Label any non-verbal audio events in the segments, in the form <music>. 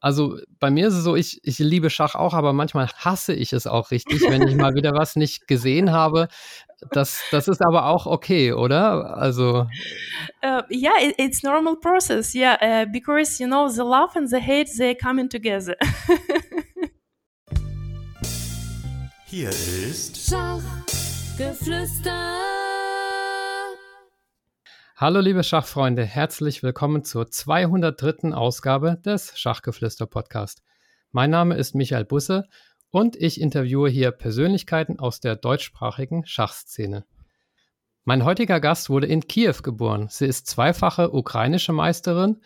also bei mir ist es so, ich, ich liebe Schach auch, aber manchmal hasse ich es auch richtig, wenn ich mal wieder was nicht gesehen habe. Das, das ist aber auch okay, oder? Also. Uh, yeah, it, it's normal process. Yeah, uh, because you know the love and the hate they coming together. <laughs> Hier ist Schachgeflüster. Hallo liebe Schachfreunde, herzlich willkommen zur 203. Ausgabe des Schachgeflüster Podcast. Mein Name ist Michael Busse und ich interviewe hier Persönlichkeiten aus der deutschsprachigen Schachszene. Mein heutiger Gast wurde in Kiew geboren. Sie ist zweifache ukrainische Meisterin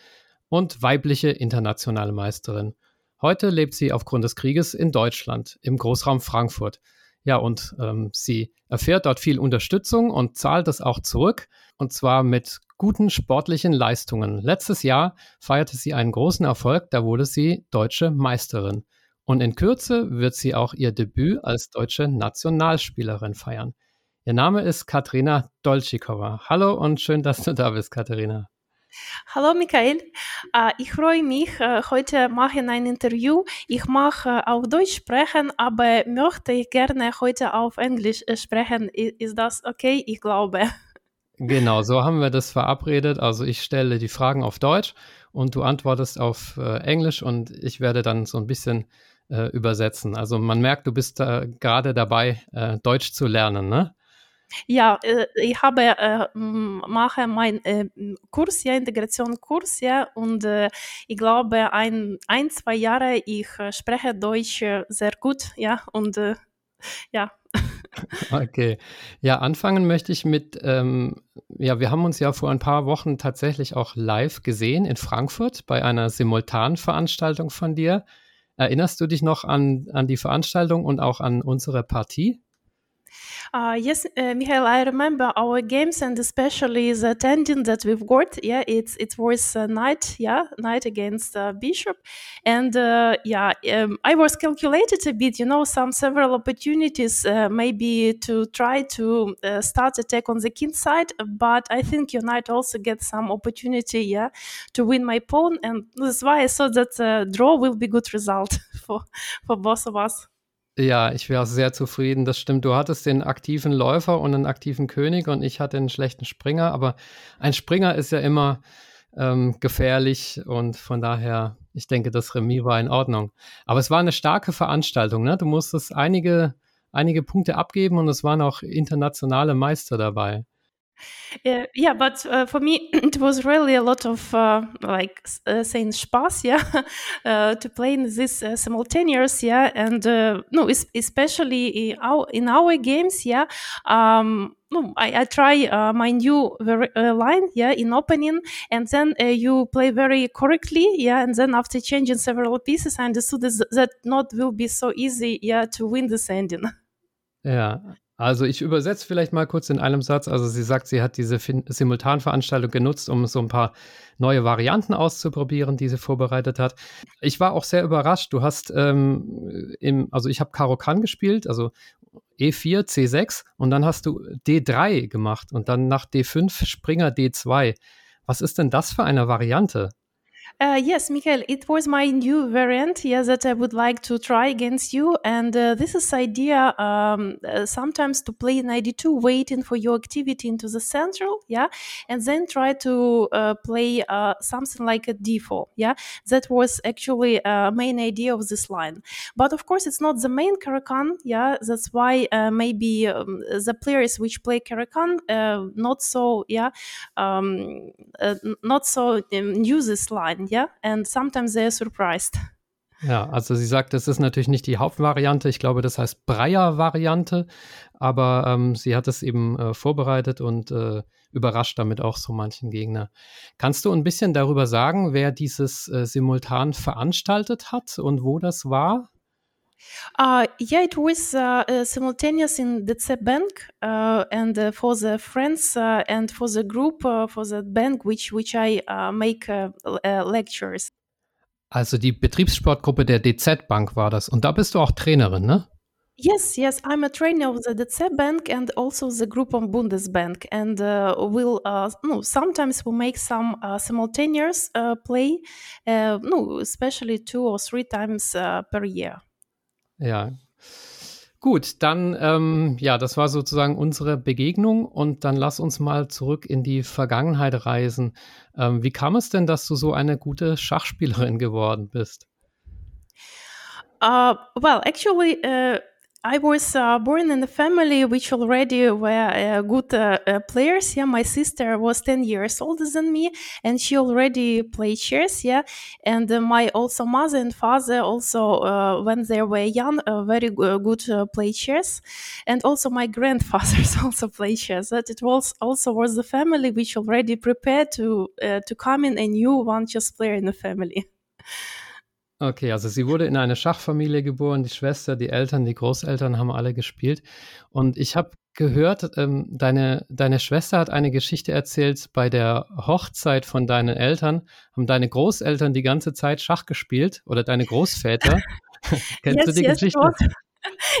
und weibliche internationale Meisterin. Heute lebt sie aufgrund des Krieges in Deutschland, im Großraum Frankfurt. Ja, und ähm, sie erfährt dort viel Unterstützung und zahlt es auch zurück, und zwar mit guten sportlichen Leistungen. Letztes Jahr feierte sie einen großen Erfolg, da wurde sie deutsche Meisterin. Und in Kürze wird sie auch ihr Debüt als deutsche Nationalspielerin feiern. Ihr Name ist Katrina Dolčíková. Hallo und schön, dass du da bist, Katrina. Hallo Michael, äh, ich freue mich, äh, heute machen ein Interview. Ich mache äh, auf Deutsch sprechen, aber möchte ich gerne heute auf Englisch sprechen. Ist das okay? Ich glaube. Genau, so haben wir das verabredet. Also ich stelle die Fragen auf Deutsch und du antwortest auf Englisch und ich werde dann so ein bisschen übersetzen. Also man merkt, du bist gerade dabei, Deutsch zu lernen, ne? Ja, ich habe mache meinen Kurs, ja, Integrationskurs, ja, und ich glaube, ein, ein, zwei Jahre, ich spreche Deutsch sehr gut, ja, und ja. Okay. Ja, anfangen möchte ich mit, ähm, ja, wir haben uns ja vor ein paar Wochen tatsächlich auch live gesehen in Frankfurt bei einer Simultanveranstaltung von dir. Erinnerst du dich noch an, an die Veranstaltung und auch an unsere Partie? Uh, yes, uh, Michael, I remember our games and especially the attending that we've got. Yeah, it's it was a knight, yeah, knight against uh, bishop, and uh, yeah, um, I was calculated a bit. You know, some several opportunities uh, maybe to try to uh, start attack on the king side, but I think your knight also gets some opportunity, yeah, to win my pawn, and that's why I thought that draw will be good result <laughs> for for both of us. Ja, ich wäre sehr zufrieden. Das stimmt. Du hattest den aktiven Läufer und einen aktiven König und ich hatte einen schlechten Springer. Aber ein Springer ist ja immer ähm, gefährlich und von daher, ich denke, das Remis war in Ordnung. Aber es war eine starke Veranstaltung. Ne? Du musstest einige, einige Punkte abgeben und es waren auch internationale Meister dabei. Uh, yeah, but uh, for me, <clears throat> it was really a lot of uh, like uh, saying spas, yeah, <laughs> uh, to play in this uh, simultaneous, yeah, and no, especially in our, in our games, yeah. Um, no, I, I try my new line, yeah, in opening, and then you play very correctly, yeah, and then after changing several pieces, I understood that not will be so easy, yeah, to win this ending. Yeah, Also ich übersetze vielleicht mal kurz in einem Satz. Also sie sagt, sie hat diese fin Simultanveranstaltung genutzt, um so ein paar neue Varianten auszuprobieren, die sie vorbereitet hat. Ich war auch sehr überrascht. Du hast ähm, im, also ich habe Karo Kan gespielt, also E4, C6 und dann hast du D3 gemacht und dann nach D5 Springer D2. Was ist denn das für eine Variante? Uh, yes, Michael, it was my new variant, yeah, that I would like to try against you. And uh, this is idea um, uh, sometimes to play in ID2, waiting for your activity into the central, yeah, and then try to uh, play uh, something like a D4, yeah. That was actually a main idea of this line. But of course, it's not the main Karakan, yeah. That's why maybe um, the players which play Karakan not so, yeah, um, not so um, use this line yeah, and sometimes they're surprised. Ja, also sie sagt, das ist natürlich nicht die Hauptvariante. Ich glaube, das heißt Breyer-Variante, aber ähm, sie hat es eben äh, vorbereitet und äh, überrascht damit auch so manchen Gegner. Kannst du ein bisschen darüber sagen, wer dieses äh, simultan veranstaltet hat und wo das war? Uh, yeah, it was uh, uh, simultaneous in the bank uh, and uh, for the friends uh, and for the group for the bank which which I make lectures. Also die Betriebssportgruppe der DZ Bank war das und da bist du auch Trainerin, ne? Yes, yes, I'm a trainer of the DZ Bank and also the group of Bundesbank, and uh, we'll uh, no sometimes we make some uh, simultaneous uh, play, uh, no, especially two or three times uh, per year. Ja. Gut, dann, ähm, ja, das war sozusagen unsere Begegnung und dann lass uns mal zurück in die Vergangenheit reisen. Ähm, wie kam es denn, dass du so eine gute Schachspielerin geworden bist? Uh, well, actually, uh, I was uh, born in a family which already were uh, good uh, uh, players. Yeah, my sister was ten years older than me, and she already played chess. Yeah, and uh, my also mother and father also uh, when they were young, very good play chess, and also my grandfathers <laughs> also play chess. That it was also was the family which already prepared to to come in a new one chess player in the family. <laughs> Okay, also sie wurde in eine Schachfamilie geboren, die Schwester, die Eltern, die Großeltern haben alle gespielt. Und ich habe gehört, ähm, deine, deine Schwester hat eine Geschichte erzählt, bei der Hochzeit von deinen Eltern haben deine Großeltern die ganze Zeit Schach gespielt oder deine Großväter. <laughs> Kennst yes, du die yes, Geschichte?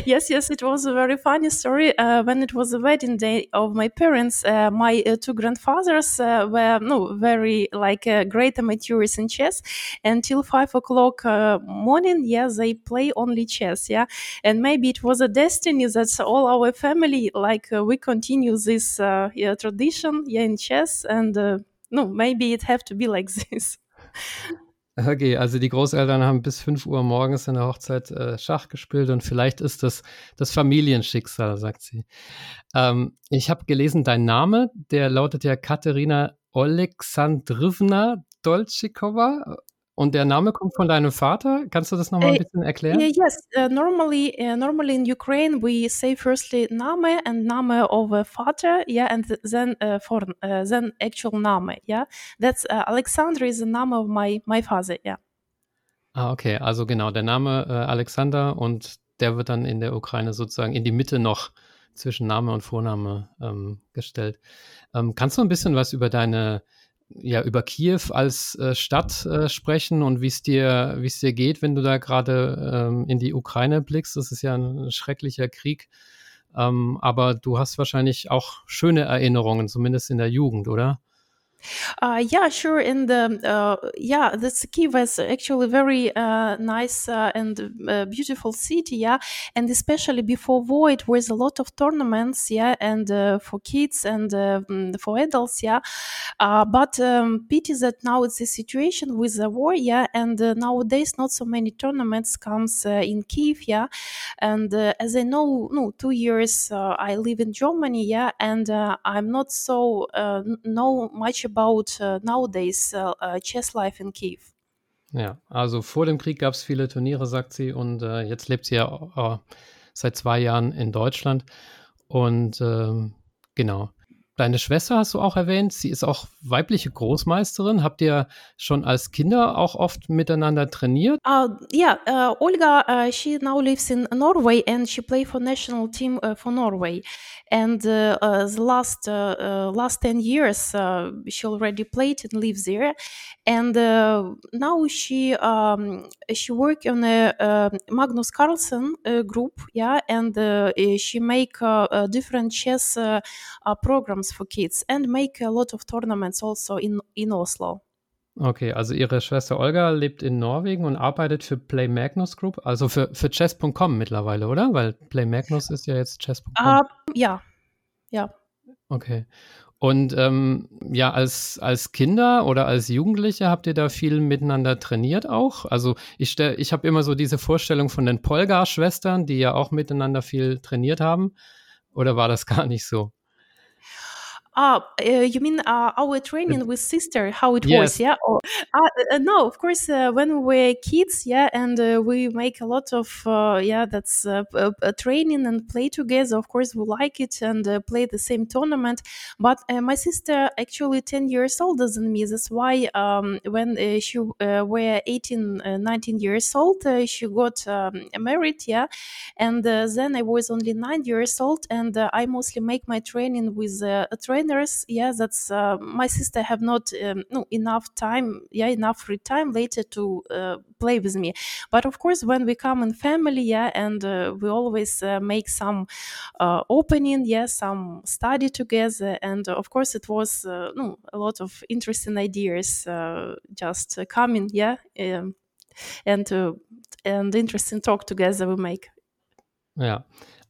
Yes, yes, it was a very funny story. Uh, when it was the wedding day of my parents, uh, my uh, two grandfathers uh, were no very like uh, great amateurs in chess. Until five o'clock uh, morning, yeah, they play only chess, yeah. And maybe it was a destiny that all our family like we continue this yeah, tradition, yeah, in chess. And no, maybe it have to be like <laughs> this. Okay, also die Großeltern haben bis 5 Uhr morgens in der Hochzeit äh, Schach gespielt und vielleicht ist das das Familienschicksal, sagt sie. Ähm, ich habe gelesen, dein Name, der lautet ja Katerina Alexandrivna Dolchikova. Und der Name kommt von deinem Vater. Kannst du das noch mal ein bisschen erklären? Uh, yes, uh, normally, uh, normally in Ukraine we say firstly Name and Name of a father, yeah, and then for then actual Name, yeah. That's Alexander is the name of my my father, yeah. Ah, okay, also genau, der Name Alexander und der wird dann in der Ukraine sozusagen in die Mitte noch zwischen Name und Vorname ähm, gestellt. Ähm, kannst du ein bisschen was über deine ja, über Kiew als äh, Stadt äh, sprechen und wie es dir, es dir geht, wenn du da gerade ähm, in die Ukraine blickst. Das ist ja ein schrecklicher Krieg. Ähm, aber du hast wahrscheinlich auch schöne Erinnerungen, zumindest in der Jugend, oder? Uh, yeah, sure. And uh, yeah, the Kiev is actually very uh, nice uh, and uh, beautiful city. Yeah, and especially before it was a lot of tournaments. Yeah, and uh, for kids and mm, for adults. Yeah, but um, pity that now it's a situation with the war. Yeah, and nowadays not so many tournaments comes in Kiev. Yeah, and as I know, no, two years I live in Germany. Yeah, and I'm not so know much about uh, nowadays uh, uh, chess life in Kiev. Ja, also vor dem Krieg gab es viele Turniere, sagt sie, und äh, jetzt lebt sie ja äh, seit zwei Jahren in Deutschland. Und ähm, genau. Deine Schwester hast du auch erwähnt, sie ist auch weibliche Großmeisterin. Habt ihr schon als Kinder auch oft miteinander trainiert? Uh, yeah, uh, Olga, uh, she now lives in Norway and she play for national team uh, for Norway. And uh, uh, the last last ten years, she already played and lives there. And now she um, she work on a Magnus Carlsen group, yeah, and she make different chess programs for kids and make a lot of tournaments also in in Oslo. Okay, also ihre Schwester Olga lebt in Norwegen und arbeitet für Play Magnus Group, also für, für Chess.com mittlerweile, oder? Weil Play Magnus ist ja jetzt Chess.com. Uh, ja, ja. Okay. Und ähm, ja, als, als Kinder oder als Jugendliche habt ihr da viel miteinander trainiert auch? Also ich, ich habe immer so diese Vorstellung von den Polgar-Schwestern, die ja auch miteinander viel trainiert haben. Oder war das gar nicht so? Ah, uh, you mean uh, our training with sister? How it yes. was? Yeah. Oh, uh, no, of course. Uh, when we were kids, yeah, and uh, we make a lot of uh, yeah, that's training and play together. Of course, we like it and play the same tournament. But my sister actually ten years older than me. That's why um, when she were 18, 19 years old, she got um, married. Yeah, and then I was only nine years old, and I mostly make my training with a trainer trainers. Yeah, that's uh, my sister have not um, no, enough time, yeah, enough free time later to uh, play with me. But of course, when we come in family, yeah, and uh, we always uh, make some uh, opening, yeah, some study together, and of course, it was no, a lot of interesting ideas just coming, yeah, um, and and interesting talk together we make. Ja.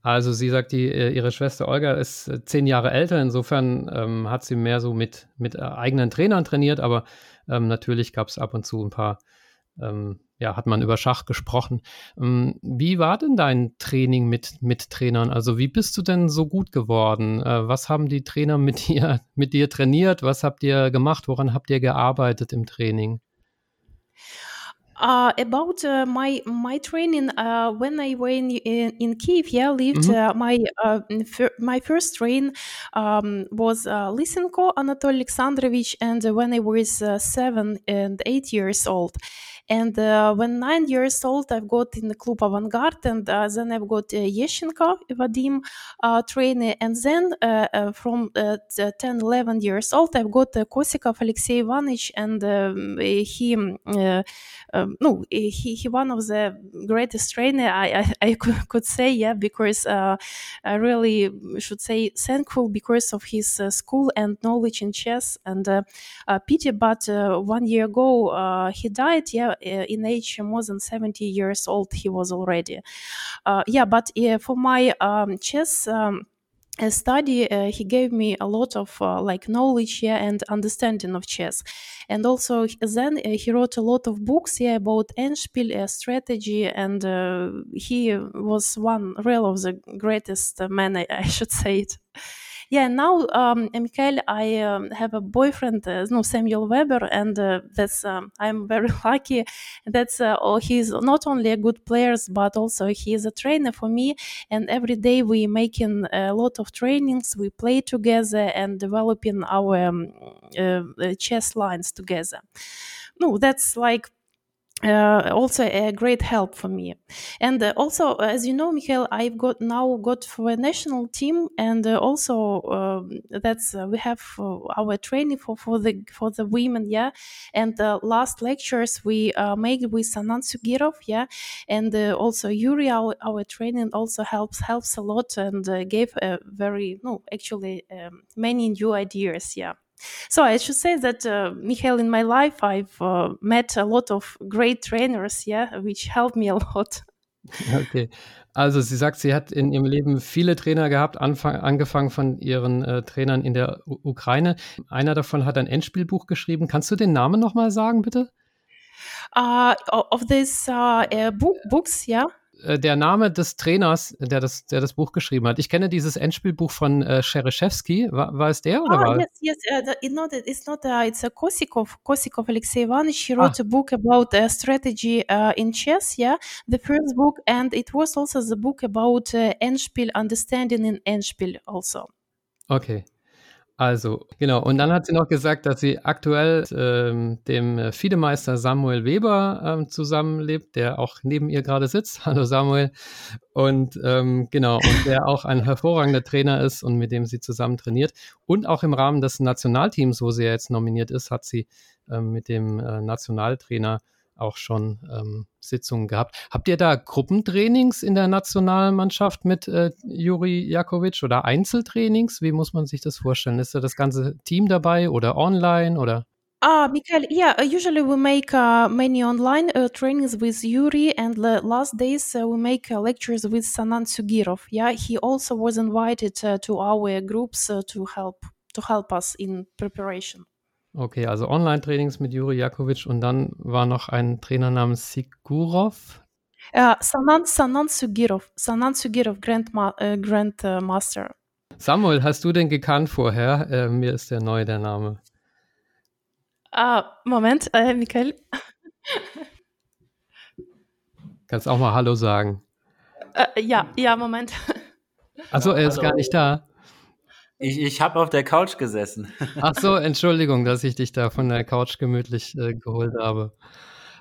Also sie sagt, die, äh, ihre Schwester Olga ist äh, zehn Jahre älter, insofern ähm, hat sie mehr so mit, mit äh, eigenen Trainern trainiert, aber ähm, natürlich gab es ab und zu ein paar, ähm, ja, hat man über Schach gesprochen. Ähm, wie war denn dein Training mit, mit Trainern? Also wie bist du denn so gut geworden? Äh, was haben die Trainer mit dir, <laughs> mit dir trainiert? Was habt ihr gemacht? Woran habt ihr gearbeitet im Training? Uh, about uh, my my training uh, when I went in, in Kiev, yeah, lived mm-hmm. my uh, fir- my first train um, was uh, Lysenko Anatoly Alexandrovich, and when I was uh, seven and eight years old. And uh, when nine years old, I've got in the Club Avantgarde, and uh, then I've got uh, Yeshenko, Vadim uh, trainer. And then uh, uh, from uh, 10, 11 years old, I've got uh, Kosikov Alexei Ivanovich, and um, he, um, no, he, he one of the greatest trainer I, I, I <laughs> could say, yeah, because I really should say thankful because of his school and knowledge in chess. And pity, but one year ago he died, yeah, uh, in age more than 70 years old he was already. Uh, yeah but for my um, chess um, a study uh, he gave me a lot of uh, like knowledge yeah and understanding of chess. And also then uh, he wrote a lot of books yeah about endspiel strategy and he was one real of the greatest men I should say it yeah, now, um, Michael, I um, have a boyfriend, uh, no, Samuel Weber, and uh, that's um, I'm very <laughs> lucky. That's uh, oh, he's not only a good player, but also he is a trainer for me. And every day we making a lot of trainings. We play together and developing our um, uh, chess lines together. No, that's like uh, also a great help for me. And uh, also as you know Michael I've got now got for a national team and uh, also um, that's uh, we have uh, our training for, for the for the women yeah? And the last lectures we uh, made with Sanan Sugirov yeah? And also Yuri our, our training also helps helps a lot and gave a very no actually um, many new ideas yeah so I should say that, uh, Michael, in my life, I've uh, met a lot of great trainers, yeah, which helped me a <laughs> lot. Okay. Also sie sagt, sie hat in ihrem Leben viele Trainer gehabt, anfang, angefangen von ihren äh, Trainern in der U Ukraine. Einer davon hat ein Endspielbuch geschrieben. Kannst du den Namen nochmal sagen, bitte? Uh, of these uh, uh, book, books, yeah. Äh, der Name des Trainers, der das, der das Buch geschrieben hat. Ich kenne dieses Endspielbuch von äh, Schereshevsky. War, war es der oder ah, war? Yes, yes. Uh, the, not, it's not. Uh, it's a Kosikov. Kosikov Alexei Ivanovich. He wrote ah. a book about uh, strategy uh, in chess. Yeah, the first book, and it was also the book about uh, Endspiel, understanding in Endspiel also. Okay. Also, genau. Und dann hat sie noch gesagt, dass sie aktuell ähm, dem Fiedemeister Samuel Weber ähm, zusammenlebt, der auch neben ihr gerade sitzt. <laughs> Hallo Samuel. Und ähm, genau, und der auch ein hervorragender Trainer ist und mit dem sie zusammen trainiert. Und auch im Rahmen des Nationalteams, wo sie ja jetzt nominiert ist, hat sie ähm, mit dem äh, Nationaltrainer auch schon ähm, Sitzungen gehabt. Habt ihr da Gruppentrainings in der Nationalmannschaft mit äh, Juri Jakovic oder Einzeltrainings? Wie muss man sich das vorstellen? Ist da das ganze Team dabei oder online oder? Ah, Mikhail, yeah, uh, usually we make uh, many online uh, trainings with Yuri, and the last days uh, we make uh, lectures with Sanan Sugirov. Yeah, he also was invited uh, to our groups to help to help us in preparation. Okay, also Online-Trainings mit Juri Jakovic und dann war noch ein Trainer namens Sigurov. Uh, Sanan, Sanan Sugirov, Sanan Sugirov, Grandma, äh, Grandmaster. Samuel, hast du den gekannt vorher? Äh, mir ist der neu, der Name. Ah, Moment, äh, Michael. <laughs> Kannst auch mal Hallo sagen. Äh, ja, ja, Moment. Achso, er ist Hallo. gar nicht da. Ich, ich habe auf der Couch gesessen. Ach so, <laughs> Entschuldigung, dass ich dich da von der Couch gemütlich äh, geholt habe.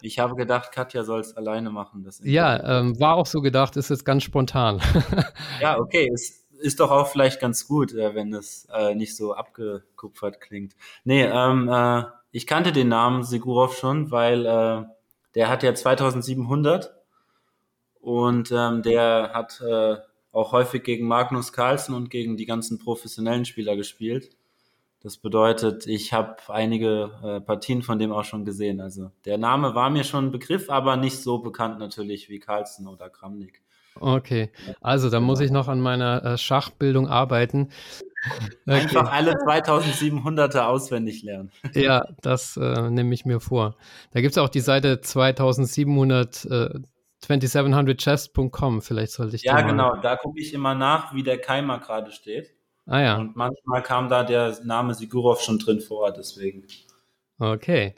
Ich habe gedacht, Katja soll es alleine machen. ja, ähm, war auch so gedacht, ist jetzt ganz spontan. <laughs> ja, okay, ist, ist doch auch vielleicht ganz gut, äh, wenn es äh, nicht so abgekupfert klingt. Nee, ähm, äh, ich kannte den Namen Sigurov schon, weil äh, der hat ja 2700 und ähm, der hat äh, auch häufig gegen Magnus Carlsen und gegen die ganzen professionellen Spieler gespielt. Das bedeutet, ich habe einige äh, Partien von dem auch schon gesehen. Also der Name war mir schon ein Begriff, aber nicht so bekannt natürlich wie Carlsen oder Kramnik. Okay, also da muss ich noch an meiner äh, Schachbildung arbeiten. Okay. Einfach alle 2700er auswendig lernen. <laughs> Ja, das äh, nehme ich mir vor. Da gibt es auch die Seite 2700 äh, 2700chess.com, vielleicht sollte ich Ja, genau, da gucke ich immer nach, wie der Keimer gerade steht. Ah ja. Und manchmal kam da der Name Sigurov schon drin vor, deswegen. Okay.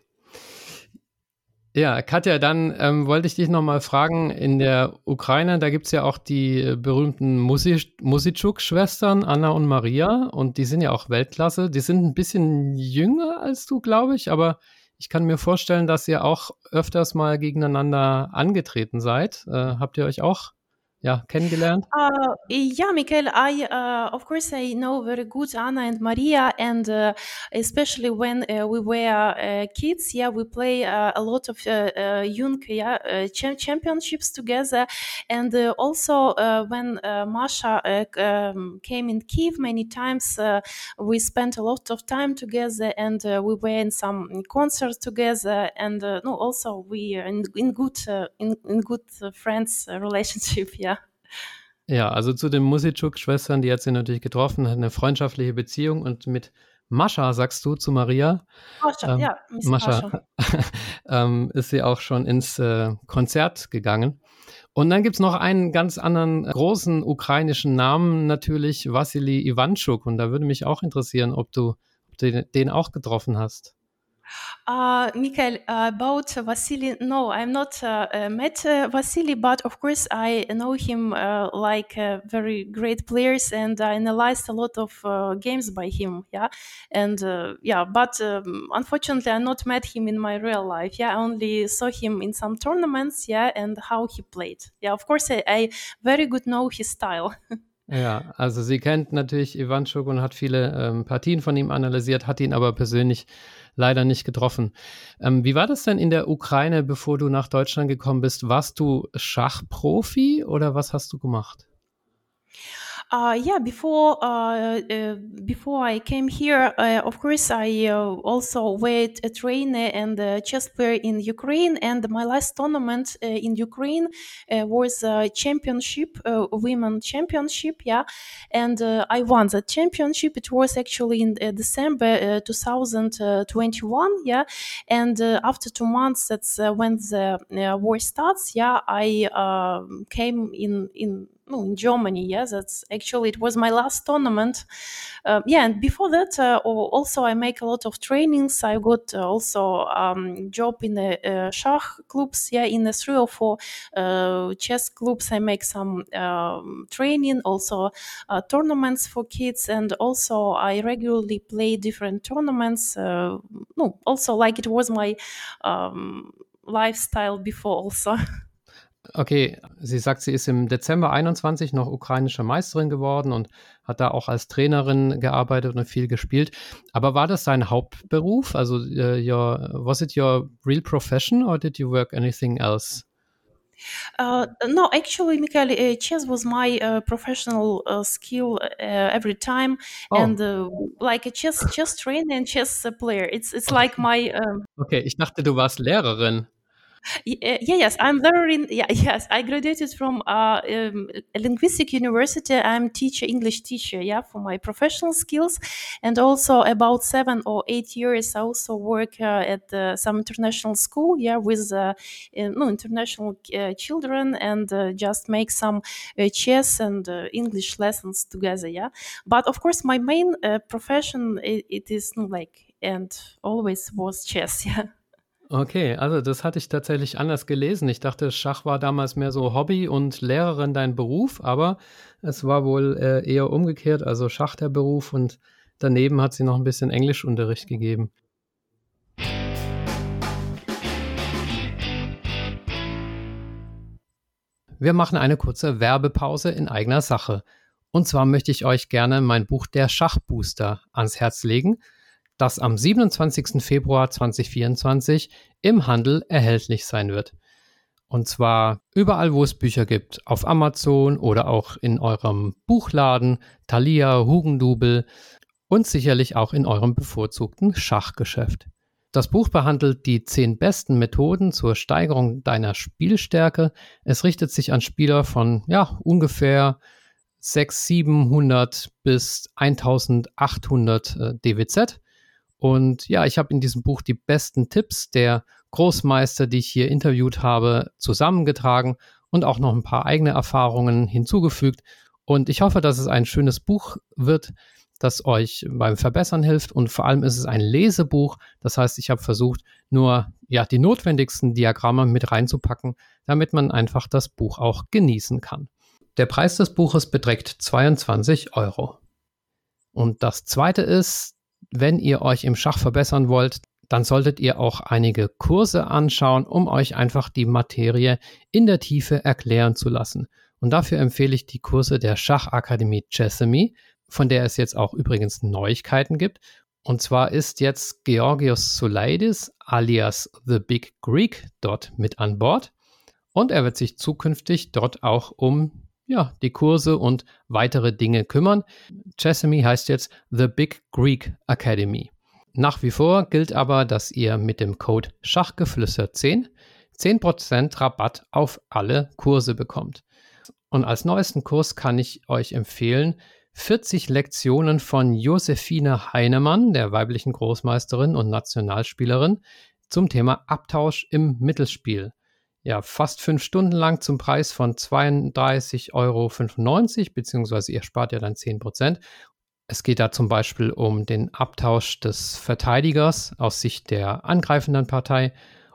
Ja, Katja, dann ähm, wollte ich dich nochmal fragen, in der Ukraine, da gibt es ja auch die berühmten Musitschuk-Schwestern, Anna und Maria, und die sind ja auch Weltklasse. Die sind ein bisschen jünger als du, glaube ich, aber ich kann mir vorstellen, dass ihr auch öfters mal gegeneinander angetreten seid. Äh, habt ihr euch auch ja, kennengelernt? Uh, yeah, Michael, I, uh, of course, I know very good Anna and Maria, and uh, especially when uh, we were uh, kids, yeah, we play uh, a lot of young yeah, ch championships together. And also when Masha um, came in Kiev many times, we spent a lot of time together and we were in some concerts together. And no, also we are in, in good, in, in good friends relationship, yeah. Ja, also zu den Musitschuk-Schwestern, die hat sie natürlich getroffen, hat eine freundschaftliche Beziehung und mit Mascha, sagst du zu Maria? Mascha, ähm, ja, Mascha, <laughs> ähm, ist sie auch schon ins äh, Konzert gegangen. Und dann gibt es noch einen ganz anderen großen ukrainischen Namen, natürlich Wassili Iwanschuk. Und da würde mich auch interessieren, ob du, ob du den auch getroffen hast. Uh, Mikhail, about Vasily, no, I'm not uh, uh met uh, Vasily, but of course I know him like very great players, and I analyzed a lot of games by him. Yeah, and yeah, but um, unfortunately I not met him in my real life. Yeah, I only saw him in some tournaments. Yeah, and how he played. Yeah, of course I, I very good know his style. <laughs> Ja, also sie kennt natürlich Ivanchuk und hat viele ähm, Partien von ihm analysiert, hat ihn aber persönlich leider nicht getroffen. Ähm, wie war das denn in der Ukraine, bevor du nach Deutschland gekommen bist? Warst du Schachprofi oder was hast du gemacht? Uh, yeah, before uh, uh, before I came here, uh, of course, I uh, also were a trainer and a chess player in Ukraine. And my last tournament uh, in Ukraine was a championship, women championship. Yeah, and I won the championship. It was actually in December 2021. Yeah, and after two months, that's when the war starts. Yeah, I um, came in in no, in Germany. Yeah, that's actually it was my last tournament. Uh, yeah, and before that, uh, also I make a lot of trainings. I got uh, also um, job in the uh, Schach clubs. Yeah, in the three or four uh, chess clubs, I make some um, training, also uh, tournaments for kids, and also I regularly play different tournaments. no, also like it was my um, lifestyle before also. <laughs> Okay, sie sagt, sie ist im Dezember 21 noch ukrainische Meisterin geworden und hat da auch als Trainerin gearbeitet und viel gespielt. Aber war das dein Hauptberuf? Also, uh, your, was it your real profession or did you work anything else? Uh, no, actually, Michael, uh, chess was my uh, professional uh, skill uh, every time, oh. and uh, like a chess chess trainer and chess player. It's it's like <laughs> my. Um okay, ich dachte, du warst Lehrerin. Uh, yeah, yes, I'm learning. Yeah, <laughs> yes, I graduated from uh, um, a linguistic university. I'm teacher, English teacher. Yeah, for my professional skills, and also about seven or eight years, I also work uh, at uh, some international school. Yeah, with uh, no international uh, children, and just make some chess and English lessons together. Yeah, but of course, my main profession it, it is like and always was chess. <laughs> Yeah. Okay, also das hatte ich tatsächlich anders gelesen. Ich dachte, Schach war damals mehr so Hobby und Lehrerin dein Beruf, aber es war wohl äh, eher umgekehrt, also Schach der Beruf und daneben hat sie noch ein bisschen Englischunterricht gegeben. Wir machen eine kurze Werbepause in eigener Sache. Und zwar möchte ich euch gerne mein Buch Der Schachbooster ans Herz legen, das am 27. Februar 2024 im Handel erhältlich sein wird. Und zwar überall, wo es Bücher gibt, auf Amazon oder auch in eurem Buchladen, Thalia, Hugendubel und sicherlich auch in eurem bevorzugten Schachgeschäft. Das Buch behandelt die zehn besten Methoden zur Steigerung deiner Spielstärke. Es richtet sich an Spieler von ja, ungefähr 600, 700 bis 1800 äh, DWZ. Und ja, ich habe in diesem Buch die besten Tipps der Großmeister, die ich hier interviewt habe, zusammengetragen und auch noch ein paar eigene Erfahrungen hinzugefügt. Und ich hoffe, dass es ein schönes Buch wird, das euch beim Verbessern hilft. Und vor allem ist es ein Lesebuch. Das heißt, ich habe versucht, nur ja, die notwendigsten Diagramme mit reinzupacken, damit man einfach das Buch auch genießen kann. Der Preis des Buches beträgt 22 Euro. Und das zweite ist, wenn ihr euch im Schach verbessern wollt, dann solltet ihr auch einige Kurse anschauen, um euch einfach die Materie in der Tiefe erklären zu lassen. Und dafür empfehle ich die Kurse der Schachakademie Chessamy, von der es jetzt auch übrigens Neuigkeiten gibt. Und zwar ist jetzt Georgios Soulaidis alias The Big Greek dort mit an Bord. Und er wird sich zukünftig dort auch um ja, die Kurse und weitere Dinge kümmern. Chessamy heißt jetzt The Big Greek Academy. Nach wie vor gilt aber, dass ihr mit dem Code Schachgeflüster 10 10% Rabatt auf alle Kurse bekommt. Und als neuesten Kurs kann ich euch empfehlen 40 Lektionen von Josephine Heinemann, der weiblichen Großmeisterin und Nationalspielerin, zum Thema Abtausch im Mittelspiel ja, fast fünf Stunden lang zum Preis von 32,95 Euro, beziehungsweise ihr spart ja dann 10 Prozent. Es geht da zum Beispiel um den Abtausch des Verteidigers aus Sicht der angreifenden Partei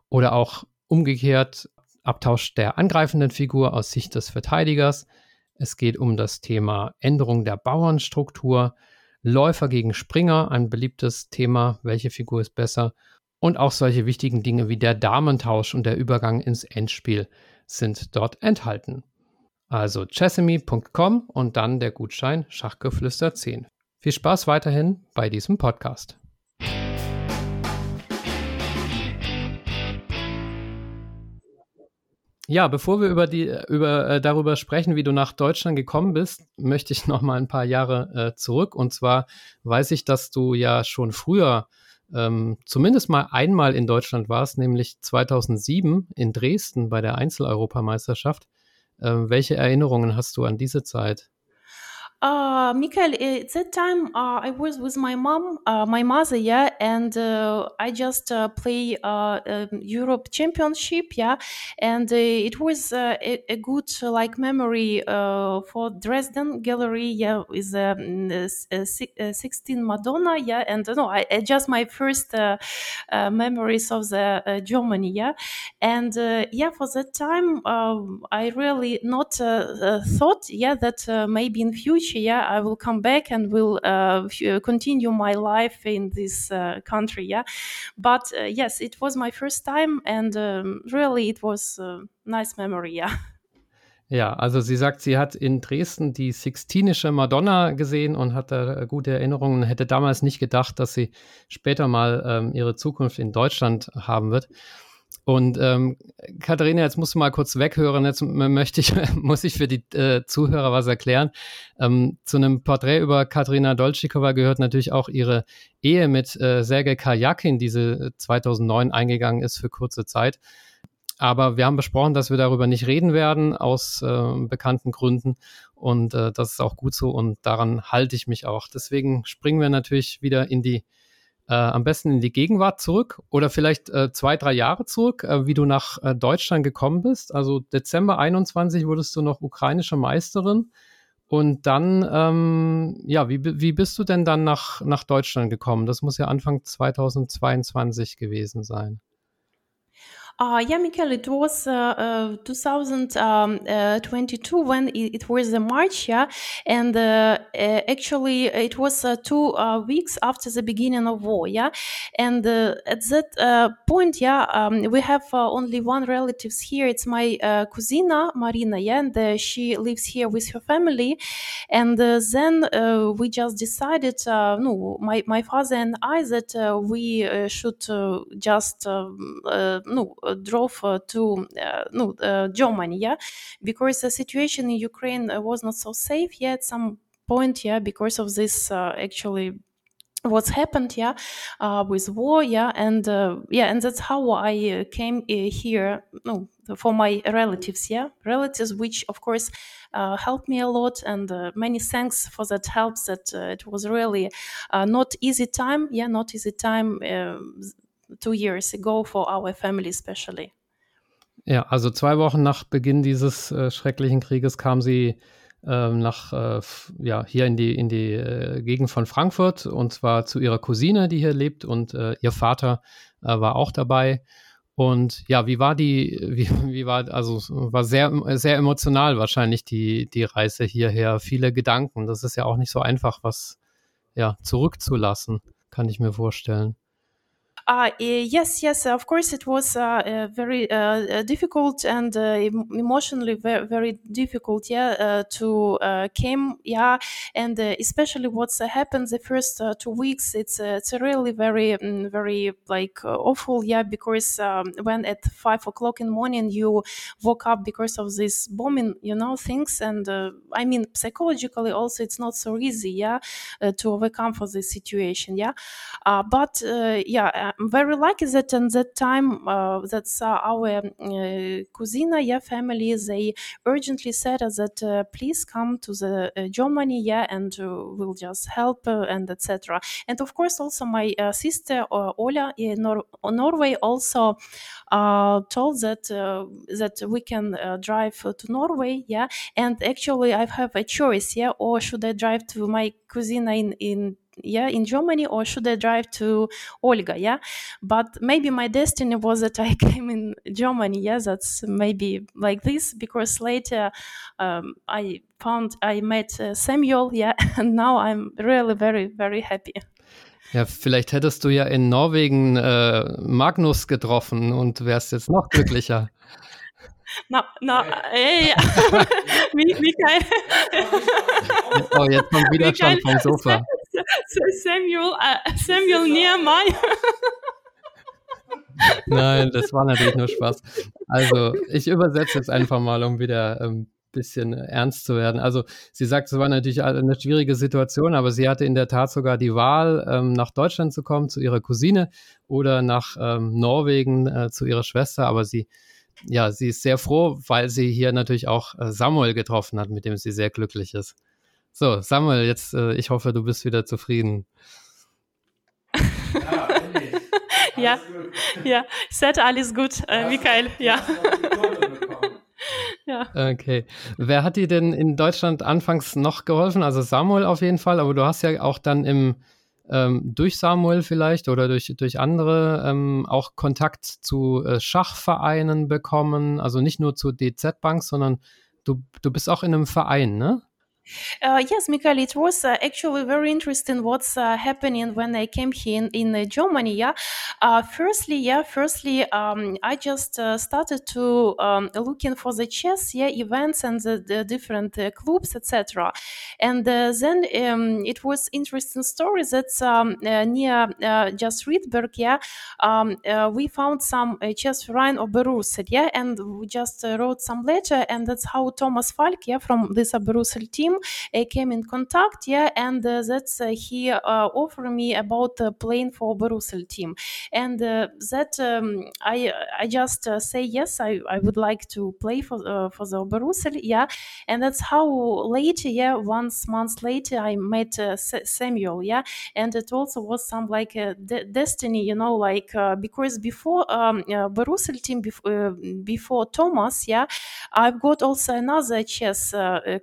oder auch umgekehrt Abtausch der angreifenden Figur aus Sicht des Verteidigers. Es geht um das Thema Änderung der Bauernstruktur, Läufer gegen Springer, ein beliebtes Thema, welche Figur ist besser und auch solche wichtigen Dinge wie der Damentausch und der Übergang ins Endspiel sind dort enthalten. Also chessemy.com und dann der Gutschein Schachgeflüster 10. Viel Spaß weiterhin bei diesem Podcast. Ja, bevor wir über die, über, äh, darüber sprechen, wie du nach Deutschland gekommen bist, möchte ich noch mal ein paar Jahre äh, zurück. Und zwar weiß ich, dass du ja schon früher ähm, zumindest mal einmal in Deutschland warst, nämlich 2007 in Dresden bei der Einzeleuropameisterschaft. Ähm, welche Erinnerungen hast du an diese Zeit? Uh, Michael, at that time uh, I was with my mom, uh, my mother, yeah, and uh, I just uh, play uh, um, Europe Championship, yeah, and it was a, a good like memory for Dresden Gallery, yeah, with um, 16 Madonna, yeah, and no, I, just my first memories of the Germany, yeah, and yeah, for that time um, I really not thought, yeah, that maybe in future future, yeah, I will come back and will uh, continue my life in this uh, country, yeah. But uh, yes, it was my first time, and um, really, it was a nice memory, yeah. <laughs> Ja, also sie sagt, sie hat in Dresden die Sixtinische Madonna gesehen und hat da gute Erinnerungen, hätte damals nicht gedacht, dass sie später mal ähm, ihre Zukunft in Deutschland haben wird. Und ähm, Katharina, jetzt musst du mal kurz weghören. Jetzt möchte ich, <laughs> muss ich für die äh, Zuhörer was erklären. Ähm, zu einem Porträt über Katharina Dolčíková gehört natürlich auch ihre Ehe mit äh, Sergei Karjakin, die sie 2009 eingegangen ist für kurze Zeit. Aber wir haben besprochen, dass wir darüber nicht reden werden, aus äh, bekannten Gründen. Und äh, das ist auch gut so und daran halte ich mich auch. Deswegen springen wir natürlich wieder in die äh, am besten in die Gegenwart zurück oder vielleicht äh, zwei, drei Jahre zurück, äh, wie du nach äh, Deutschland gekommen bist. Also Dezember 21 wurdest du noch ukrainische Meisterin. Und dann, ähm, ja, wie, wie bist du denn dann nach, nach Deutschland gekommen? Das muss ja Anfang 2022 gewesen sein. Uh, yeah, Michael, it was uh, uh, 2022 um, uh, when it, it, was the March, yeah, and uh, uh, actually it was two weeks after the beginning of war, yeah, and at that point, yeah, um, we have only one relatives here. It's my cousina Marina, yeah, and she lives here with her family, and then we just decided, no, my my father and I, that we should just um, no drove uh, to uh, no, uh, Germany, yeah, because the situation in Ukraine was not so safe yet. At some point, yeah, because of this actually what's happened yeah uh, with war yeah? And uh, yeah and that's how i uh, came here no for my relatives yeah? Relatives which of course helped me a lot. And many thanks for that help that it was really not easy time yeah? Not easy time two years ago for our family especially. Ja, also zwei Wochen nach Beginn dieses äh, schrecklichen Krieges kam sie ähm, nach, äh, ja, hier in die, in die äh, Gegend von Frankfurt und zwar zu ihrer Cousine, die hier lebt und äh, ihr Vater äh, war auch dabei. Und ja, wie war die, <laughs> wie, wie war, also war sehr, sehr emotional wahrscheinlich die, die Reise hierher, viele Gedanken. Das ist ja auch nicht so einfach, was ja, zurückzulassen, kann ich mir vorstellen. Uh, yes, yes, of course, it was uh, uh very uh, uh, difficult and uh, emotionally very, very difficult, yeah, to came, yeah, and especially what's happened the first two weeks. It's it's really very, um, very like awful, yeah, because um, when at five o'clock in the morning you woke up because of this bombing, you know, things, and I mean psychologically also it's not so easy, yeah, to overcome for this situation, yeah, but yeah I'm very lucky that in that time uh, our uh, cousina yeah family they urgently said that uh, please come to the uh, Germany yeah and we'll just help and etc. And of course also my sister Ola in Nor- Norway also told that that we can drive to Norway yeah and actually I have a choice yeah or should I drive to my cousina in in yeah in germany or should i drive to olga yeah but maybe my destiny was that i <laughs> came in germany yeah that's maybe like this because later um, i found i met uh, samuel yeah <laughs> and now i'm really very very happy Ja, vielleicht hättest du ja in Norwegen äh, Magnus getroffen und wärst jetzt noch glücklicher. <laughs> Na, na, ey, Michael. oh, jetzt kommt Widerstand vom Sofa. Samuel, uh, Samuel Nehemiah. Nein, das war natürlich nur Spaß. Also, ich übersetze jetzt einfach mal, um wieder ein ähm, bisschen ernst zu werden. Also, sie sagt, es war natürlich eine schwierige Situation, aber sie hatte in der Tat sogar die Wahl, ähm, nach Deutschland zu kommen, zu ihrer Cousine oder nach ähm, Norwegen äh, zu ihrer Schwester. Aber sie, ja, sie ist sehr froh, weil sie hier natürlich auch äh, Samuel getroffen hat, mit dem sie sehr glücklich ist. So, Samuel, jetzt, äh, ich hoffe, du bist wieder zufrieden. Ja, <laughs> ja, ja, set alles gut, äh, Michael, ja. <laughs> ja. Okay. Wer hat dir denn in Deutschland anfangs noch geholfen? Also Samuel auf jeden Fall, aber du hast ja auch dann im ähm, durch Samuel vielleicht oder durch, durch andere ähm, auch Kontakt zu äh, Schachvereinen bekommen. Also nicht nur zu DZ Bank, sondern du, du bist auch in einem Verein, ne? Uh, yes, Mikael, it was uh, actually very interesting what's uh, happening when I came here in, in uh, Germany. Yeah, uh, firstly, yeah, firstly, um, I just uh, started to um, looking for the chess, yeah, events and the, the different clubs, etc. And then um, it was interesting story that um, near just Riedberg, yeah, um, we found some chess verein of Berusel, yeah, and we just wrote some letter, and that's how Thomas Falk, yeah, from this Berusel team him uh, came in contact yeah and uh, that's uh, he uh, offered me about playing for Borussel team. And uh, that um, I I just uh, say yes I, I would like to play for for the Borussel yeah. And that's how later yeah once months later I met Samuel yeah. And it also was some like a de- destiny you know like because before um, team before before Thomas yeah I've got also another chess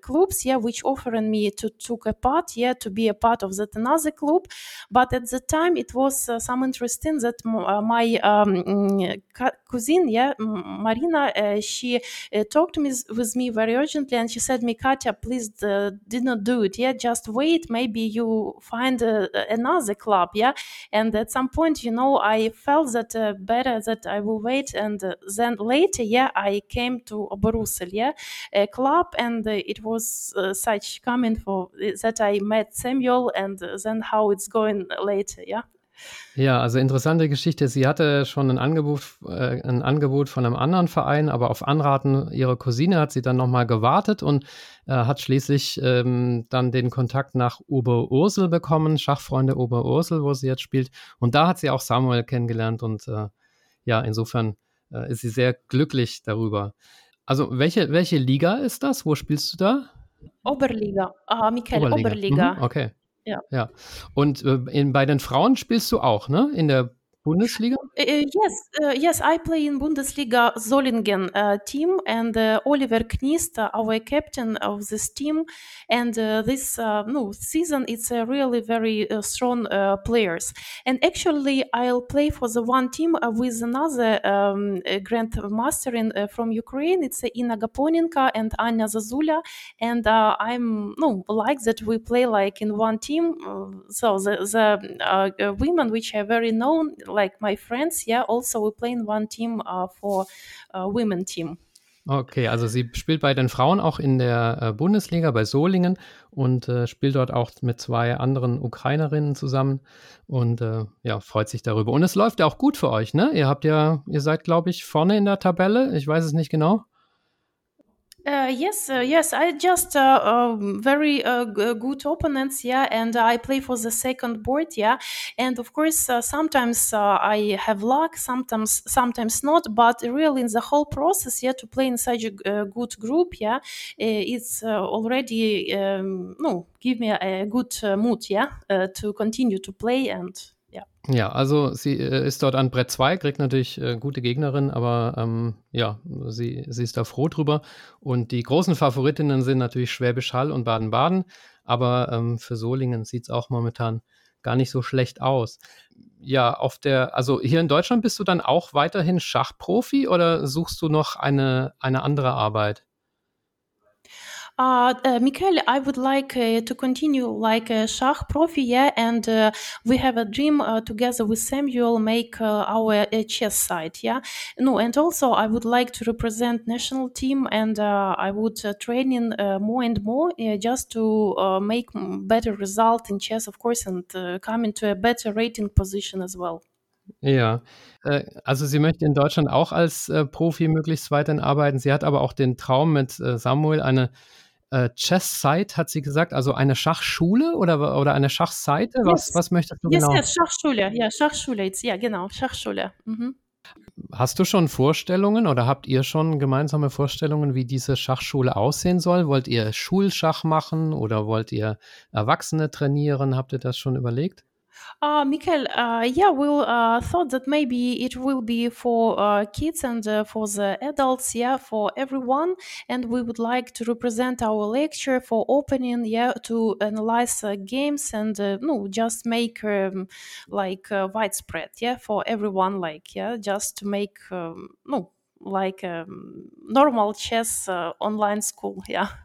clubs yeah which which offering me to took a part, yeah, to be a part of that another club. But at the time, it was uh, some interesting that uh, my um, cousin, yeah, Marina, uh, she uh, talked me, with me very urgently, and she said, "Me, Katya, please did not do it. Yeah, just wait. Maybe you find another club. Yeah." And at some point, you know, I felt that better that I will wait, and then later, yeah, I came to Oberusel, yeah, club, and it was such coming for that I met Samuel, and then how it's going later, yeah. Ja, also interessante Geschichte. Sie hatte schon ein Angebot, äh, ein Angebot von einem anderen Verein, aber auf Anraten ihrer Cousine hat sie dann nochmal gewartet und äh, hat schließlich ähm, dann den Kontakt nach Oberursel bekommen, Schachfreunde Oberursel, wo sie jetzt spielt. Und da hat sie auch Samuel kennengelernt und äh, ja, insofern äh, ist sie sehr glücklich darüber. Also, welche, welche Liga ist das? Wo spielst du da? Oberliga, uh, Michael, Oberliga. Oberliga. Mhm, okay. Ja. ja. Und äh, in, bei den Frauen spielst du auch, ne? In der Bundesliga? Uh, yes, uh, yes, I play in Bundesliga Solingen uh, team, and Oliver Knist, uh, our captain of this team, and uh, this uh, no season it's a really very strong players. And actually, I'll play for the one team with another um, grandmaster in from Ukraine. It's Ina Gaponinka and Anya Zazula, and I'm no like that we play like in one team. so the the women which are very known like my friends, yeah, also we play in one team uh, for uh, women team. Okay, also sie spielt bei den Frauen auch in der äh, Bundesliga bei Solingen und äh, spielt dort auch mit zwei anderen Ukrainerinnen zusammen und äh, ja, freut sich darüber. Und es läuft ja auch gut für euch, ne? Ihr habt ja, ihr seid, glaube ich, vorne in der Tabelle. Ich weiß es nicht genau. Uh, yes, uh, yes. I just uh, um, very uh, g- good opponents, yeah, and I play for the second board, yeah, and of course uh, sometimes uh, I have luck, sometimes sometimes not, but really in the whole process, yeah, to play in such a good group, yeah, it's already um, no give me a, a good mood, yeah, to continue to play and ja. Ja, also sie äh, ist dort an Brett 2, kriegt natürlich äh, gute Gegnerin, aber ähm, ja, sie, sie ist da froh drüber. Und die großen Favoritinnen sind natürlich Schwäbisch Hall und Baden-Baden, aber ähm, für Solingen sieht es auch momentan gar nicht so schlecht aus. Ja, auf der, also hier in Deutschland bist du dann auch weiterhin Schachprofi oder suchst du noch eine, eine andere Arbeit? Uh, uh, Michael, I would like uh, to continue like a Shach profi, yeah, and uh, we have a dream uh, together with Samuel make uh, our chess site, yeah. No, and also I would like to represent national team, and I would train in more and more just to make better result in chess, of course, and come into a better rating position as well. Ja, äh, also sie möchte in Deutschland auch als äh, Profi möglichst weiterhin arbeiten. Sie hat aber auch den Traum mit äh, Samuel eine äh, Chess-Site, hat sie gesagt, also eine Schachschule oder, oder eine Schachseite? Was, yes. was möchtest du yes, genau? Yes, Schachschule, ja, Schachschule, ja, genau, Schachschule. Mhm. Hast du schon Vorstellungen oder habt ihr schon gemeinsame Vorstellungen, wie diese Schachschule aussehen soll? Wollt ihr Schulschach machen oder wollt ihr Erwachsene trainieren? Habt ihr das schon überlegt? Uh, Mikhail, uh, yeah, we uh, thought that maybe it will be for uh, kids and uh, for the adults, yeah, for everyone. And we would like to represent our lecture for opening, yeah, to analyze uh, games and no, just make um, like widespread, yeah, for everyone, like, yeah, just to make, um, no, like um, normal chess online school, yeah. <laughs>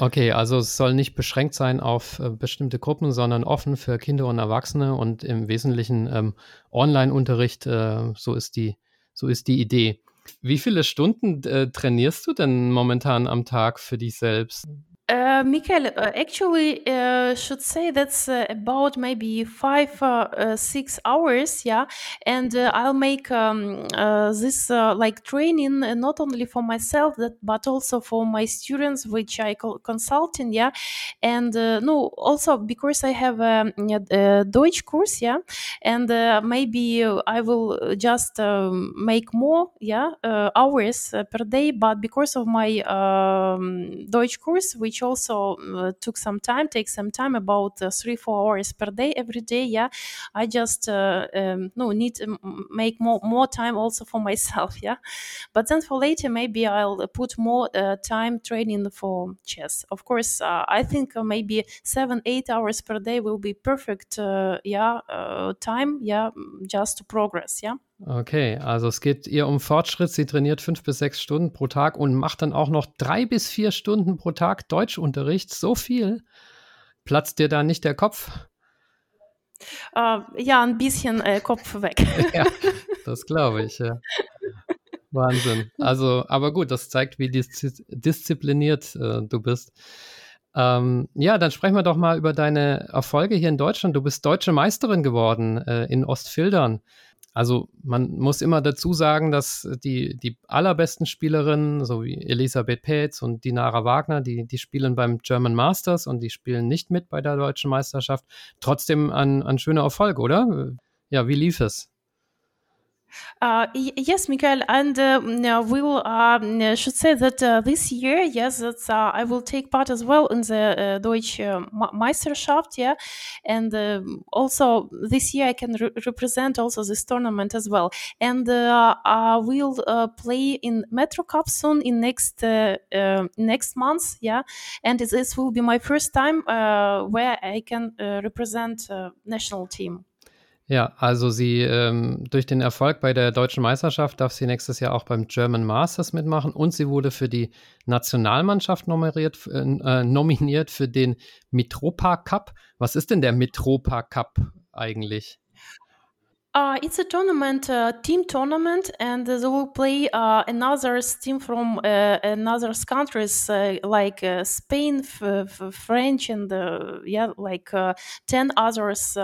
Okay, also es soll nicht beschränkt sein auf äh, bestimmte Gruppen, sondern offen für Kinder und Erwachsene und im Wesentlichen ähm, Online-Unterricht. Äh, so ist die, so ist die Idee. Wie viele Stunden äh, trainierst du denn momentan am Tag für dich selbst? Uh, uh, actually, uh, should say that's uh, about maybe five, uh, six hours, yeah. And I'll make um, this like training not only for myself, that but also for my students, which I co- consulting, yeah. And no, also because I have a, a Deutsch course, yeah. And maybe I will just um, make more, yeah, hours per day. But because of my um, Deutsch course, which which also uh, took some time, takes some time, about uh, three four hours per day every day. Yeah, I just uh, um, no need to make more more time also for <laughs> myself. Yeah, but then for later maybe I'll put more uh, time training for chess. Of course, uh, I think maybe seven eight hours per day will be perfect. yeah, time. Yeah, just to progress. Yeah. Okay, also es geht ihr um Fortschritt. Sie trainiert fünf bis sechs Stunden pro Tag und macht dann auch noch drei bis vier Stunden pro Tag Deutschunterricht. So viel. Platzt dir da nicht der Kopf? Uh, ja, ein bisschen äh, Kopf weg. <laughs> ja, <laughs> das glaube ich, ja. Wahnsinn. Also, aber gut, das zeigt, wie dis diszipliniert äh, du bist. Ähm, ja, dann sprechen wir doch mal über deine Erfolge hier in Deutschland. Du bist deutsche Meisterin geworden äh, in Ostfildern. Also man muss immer dazu sagen, dass die, die allerbesten Spielerinnen, so wie Elisabeth Petz und Dinara Wagner, die, die spielen beim German Masters und die spielen nicht mit bei der deutschen Meisterschaft. Trotzdem ein, ein schöner Erfolg, oder? Ja, wie lief es? Uh, yes, Mikael, and uh, we will uh, should say that uh, this year, yes, uh, I will take part as well in the uh, Deutsche Meisterschaft, yeah, and also this year I can re represent also this tournament as well, and I will play in Metro Cup soon in next next month, yeah, and this will be my first time where I can represent national team. Ja, also sie ähm, durch den Erfolg bei der deutschen Meisterschaft darf sie nächstes Jahr auch beim German Masters mitmachen und sie wurde für die Nationalmannschaft nominiert, äh, äh nominiert für den Mitropa Cup. Was ist denn der Mitropa Cup eigentlich? Uh, it's a tournament, uh, team tournament, and they will play uh, another team from uh, another countries uh, like uh, Spain, French, and yeah, like ten others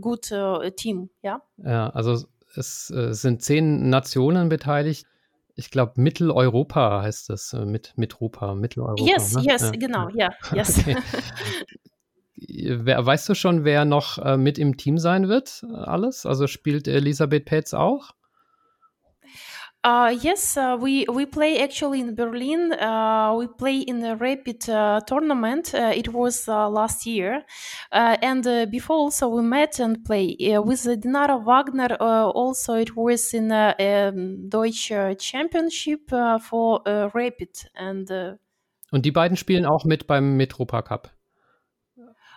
good team. Yeah. Ja, also es sind zehn Nationen beteiligt. Ich glaube, Mitteleuropa heißt es, mit Mitteleuropa, Mitteleuropa. Yes, ne? yes, ja. genau, ja, yeah, <laughs> yes. Okay. <laughs> weißt du schon, wer noch äh, mit im Team sein wird? Alles? Also spielt Elisabeth Petz auch? Uh, yes, uh, we we play actually in Berlin. Uh, we play in a rapid uh, tournament. Uh, it was uh, last year, and before also we met and play with Dinara Wagner. also, it was in a um, Deutsche Championship for rapid and. und die beiden spielen auch mit beim Metropa Cup.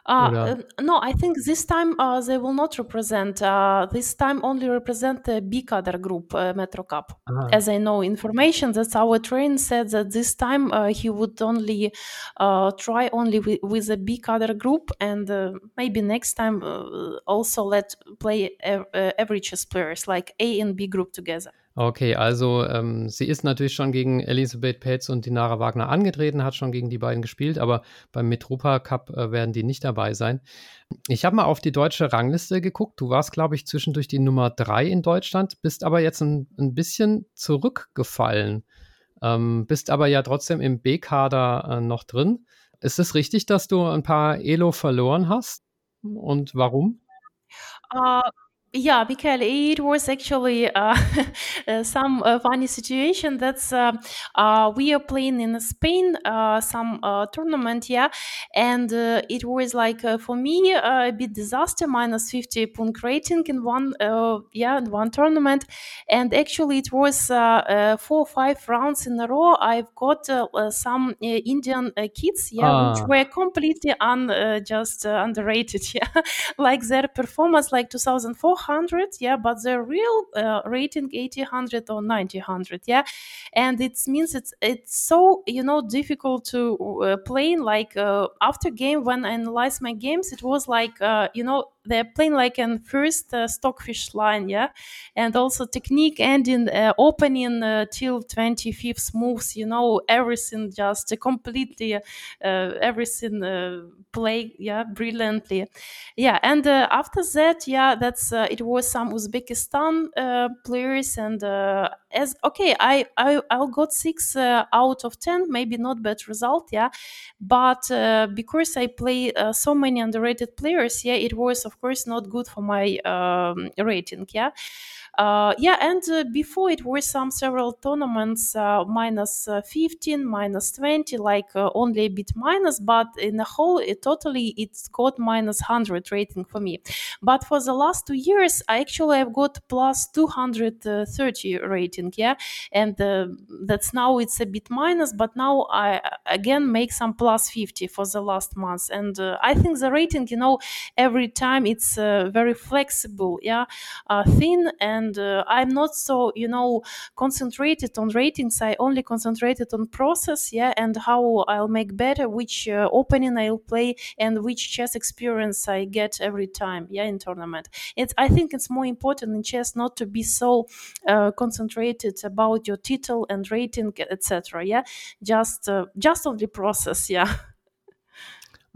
Uh, no, I think this time uh, they will not represent. Uh, this time only represent the B cadre group uh, Metro Cup. Ah. As I know information, that's our train said that this time uh, he would only uh, try only with, with the B cadre group, and maybe next time also let play average players like A and B group together. Okay, also ähm, sie ist natürlich schon gegen Elisabeth Petz und Dinara Wagner angetreten, hat schon gegen die beiden gespielt, aber beim Metropa Cup äh, werden die nicht dabei sein. Ich habe mal auf die deutsche Rangliste geguckt. Du warst, glaube ich, zwischendurch die Nummer drei in Deutschland, bist aber jetzt ein, ein bisschen zurückgefallen, ähm, bist aber ja trotzdem im B-Kader äh, noch drin. Ist es richtig, dass du ein paar Elo verloren hast? Und warum? Uh, yeah because it was actually uh, <laughs> uh, some uh, funny situation that's uh, uh, we are playing in spain uh, some tournament yeah and it was like for me a bit disaster minus 50 point rating in one yeah in one tournament and actually it was four or five rounds in a row i've got some indian kids yeah ah. which were completely un just underrated <laughs> yeah like their performance like 2004 100 yeah but the real uh, rating 80 100 or 90 100 yeah. And it means it's it's so you know difficult to uh, play like uh, after game when i analyze my games it was like uh, you know they're playing like an first uh, stockfish line yeah? And also technique ending uh, opening uh, till 25th moves you know everything just completely uh, everything uh, play yeah brilliantly. Yeah and after that yeah that's it was some uzbekistan players and as okay i i i got six out of 10 maybe not bad result yeah? But because i play so many underrated players yeah it was of course not good for my um, rating yeah yeah, and uh, before it were some several tournaments uh, minus, uh, 15, minus 20, like uh, only a bit minus, but in the whole, it totally it's got minus 100 rating for me. But for the last two years, I actually have got plus 230 rating, yeah, and uh, that's now it's a bit minus, but now I again make some plus 50 for the last month, and I think the rating, you know, every time it's very flexible, yeah, thin and and uh, i'm not so you know concentrated on ratings. I only concentrated on process yeah and how i'll make better which uh, opening i'll play and which chess experience i get every time yeah in tournament. It's i think it's more important in chess not to be so uh, concentrated about your title and rating etc yeah. Just uh, just on the process yeah <laughs>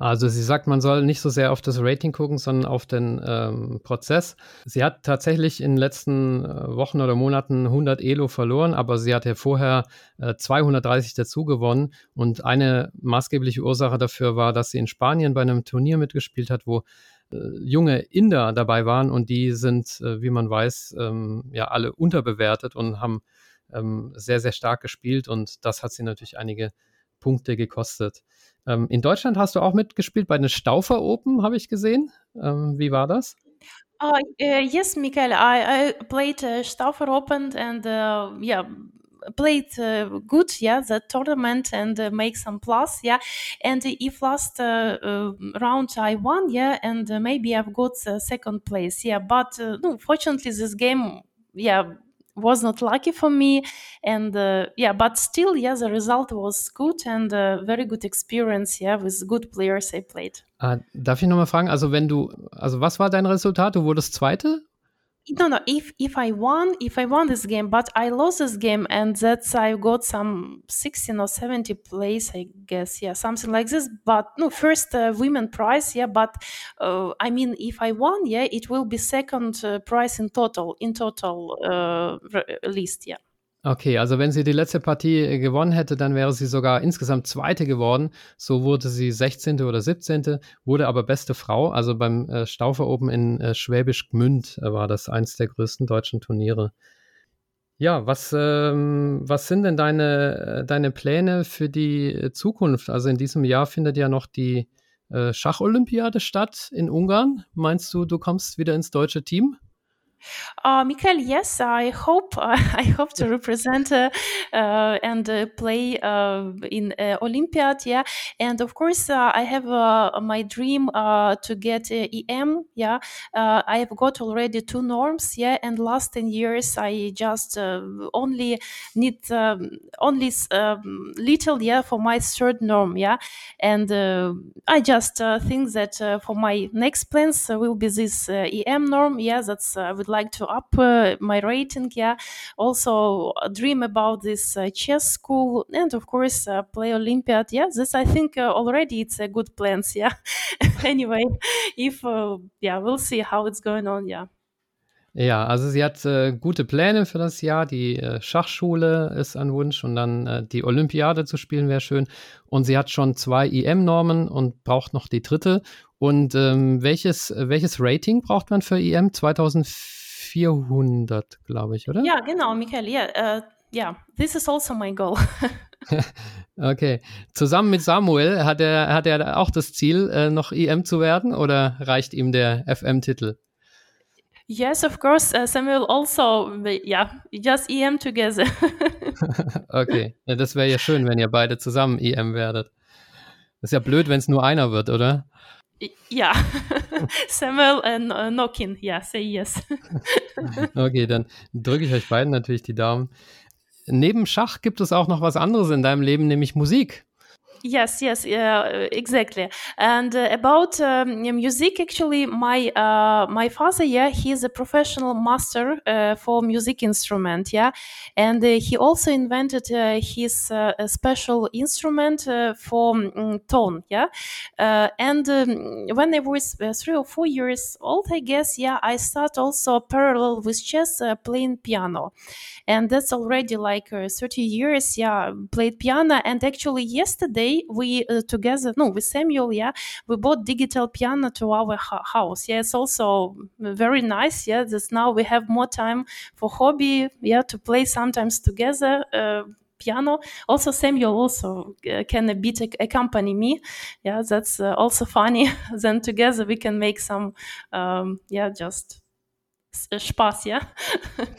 Also sie sagt, man soll nicht so sehr auf das Rating gucken, sondern auf den ähm, Prozess. Sie hat tatsächlich in den letzten äh, Wochen oder Monaten 100 Elo verloren, aber sie hat ja vorher äh, 230 dazu gewonnen. Und eine maßgebliche Ursache dafür war, dass sie in Spanien bei einem Turnier mitgespielt hat, wo äh, junge Inder dabei waren und die sind, äh, wie man weiß, ähm, ja alle unterbewertet und haben ähm, sehr, sehr stark gespielt und das hat sie natürlich einige Punkte gekostet. Ähm, in Deutschland hast du auch mitgespielt bei den Staufer Open, habe ich gesehen. Ähm, wie war das? Uh, uh, yes, Michael, I, I played uh, Stauffer Open and uh, yeah, played uh, good, yeah, the tournament and uh, make some plus, yeah. And if last uh, round I won, yeah, and maybe I've got second place, yeah. But no, fortunately, this game, yeah, was not lucky for me and uh, yeah but still yeah the result was good and a very good experience yeah with good players I played. Ah, darf ich nochmal fragen, also wenn du, also was war dein Resultat? Du wurdest Zweite? No no if if i won if i won this game but i lost this game and that's i got some 16 or 70 place i guess yeah something like this. But no first uh, women prize yeah but uh, i mean if i won yeah it will be second uh, prize in total in total uh, list yeah Okay, also wenn sie die letzte Partie äh, gewonnen hätte, dann wäre sie sogar insgesamt Zweite geworden. So wurde sie 16. oder 17., wurde aber beste Frau. Also beim äh, Staufer oben in äh, Schwäbisch Gmünd äh, war das eins der größten deutschen Turniere. Ja, was, ähm, was sind denn deine, äh, deine Pläne für die äh, Zukunft? Also in diesem Jahr findet ja noch die Schacholympiade statt in Ungarn. Meinst du, du kommst wieder ins deutsche Team? Uh, yes, I hope uh, <laughs> I hope to represent uh, uh and uh, play uh, in Olympiad. Yeah, and of course I have my dream to get EM. Yeah, I have got already two norms. Yeah, and last ten years I just only need um, only um, little. Yeah, for my third norm. Yeah, and I just think that for my next plans will be this EM norm. Yeah, that's I would like to up uh, my rating. Yeah, also dream about this uh, chess school, and of course uh, play Olympiad. Yeah, this I think already it's a good plans. Yeah. <laughs> anyway, if yeah, we'll see how it's going on. Yeah. Ja, also sie hat äh, gute Pläne für das Jahr. Die äh, Schachschule ist ein Wunsch und dann äh, die Olympiade zu spielen wäre schön. Und sie hat schon zwei EM-Normen und braucht noch die dritte. Und ähm, welches, welches Rating braucht man für EM 2004? 400, glaube ich, oder? Ja, genau, Michael. Ja, yeah, uh, yeah, this is also my goal. <laughs> <laughs> okay. Zusammen mit Samuel hat er, hat er auch das Ziel, äh, noch EM zu werden oder reicht ihm der FM-Titel? Yes, of course. Uh, Samuel also, yeah, just EM together. <laughs> okay, ja, das wäre ja schön, wenn ihr beide zusammen EM werdet. Das ist ja blöd, wenn es nur einer wird, oder? Ja, <laughs> Samuel and uh, Nokin, ja, say yes. <laughs> okay, dann drücke ich euch beiden natürlich die Daumen. Neben Schach gibt es auch noch was anderes in deinem Leben, nämlich Musik. Yes, yes, uh, exactly. And uh, about um, music, actually, my uh, my father, yeah, he's a professional master uh, for music instrument, yeah, and uh, he also invented uh, his special instrument for um, tone, yeah. and um, when I was three or four years old, I guess, yeah, I start also parallel with chess playing piano, and that's already like 30 years, yeah, played piano. And actually, yesterday day we uh, together, no, with Samuel, yeah, we bought digital piano to our house. Yeah, it's also very nice. Yeah, this now we have more time for hobby. Yeah, to play sometimes together. Uh, piano. Also, Samuel also uh, can a bit accompany me. Yeah, that's uh, also funny. <laughs> then together we can make some, um, yeah, just Spaß, ja.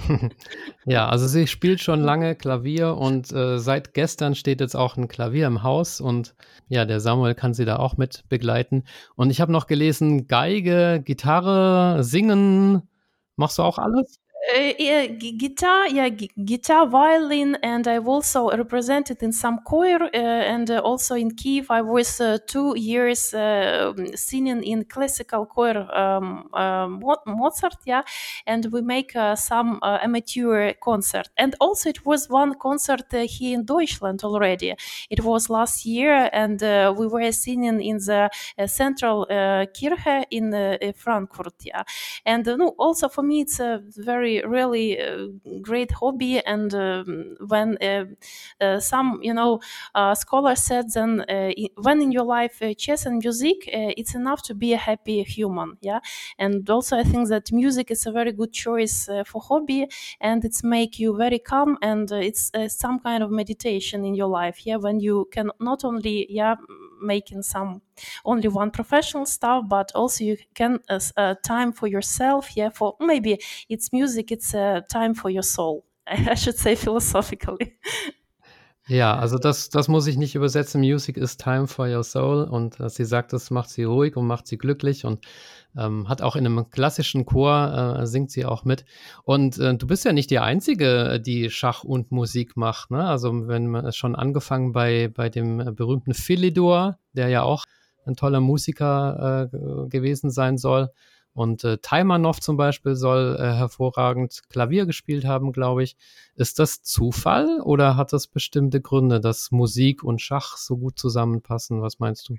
<laughs> ja, also sie spielt schon lange Klavier und äh, seit gestern steht jetzt auch ein Klavier im Haus und ja, der Samuel kann sie da auch mit begleiten. Und ich habe noch gelesen, Geige, Gitarre, Singen. Machst du auch alles? Yeah, guitar, yeah, guitar, violin, and I've also represented in some choir, uh, and uh, also in Kiev. I was uh, two years uh, singing in classical choir um, Mozart, yeah, and we make some amateur concert. And also, it was one concert here in Deutschland already. It was last year, and we were singing in the central Kirche in Frankfurt, yeah. And no, also for me, it's a very really uh, great hobby. And um, when uh, uh, some you know scholars said then when in your life chess and music it's enough to be a happy human yeah? And also i think that music is a very good choice for hobby and it's make you very calm and it's some kind of meditation in your life yeah? When you can not only yeah making some only one professional stuff but also you can uh, uh, time for yourself yeah for maybe it's music it's a uh, time for your soul <laughs> i should say philosophically Ja, also das, das muss ich nicht übersetzen. Music is time for your soul. Und äh, sie sagt, das macht sie ruhig und macht sie glücklich und ähm, hat auch in einem klassischen Chor, äh, singt sie auch mit. Und äh, du bist ja nicht die Einzige, die Schach und Musik macht. Ne? Also wenn man schon angefangen bei, bei dem äh, berühmten Philidor, der ja auch ein toller Musiker äh, gewesen sein soll. Und äh, Taimanov zum Beispiel soll äh, hervorragend Klavier gespielt haben, glaube ich. Ist das Zufall oder hat das bestimmte Gründe, dass Musik und Schach so gut zusammenpassen? Was meinst du?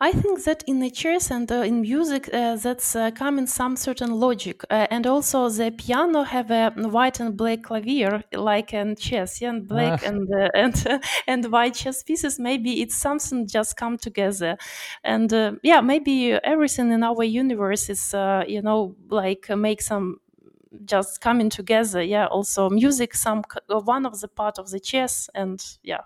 I think that in the chess and uh, in music, uh, that's uh, come in some certain logic, uh, and also the piano have a white and black clavier like in chess, yeah, and black ah. and uh, <laughs> and and white chess pieces. Maybe it's something just come together, and uh, yeah, maybe everything in our universe is you know like make some just coming together. Yeah, also music, some one of the part of the chess, and yeah.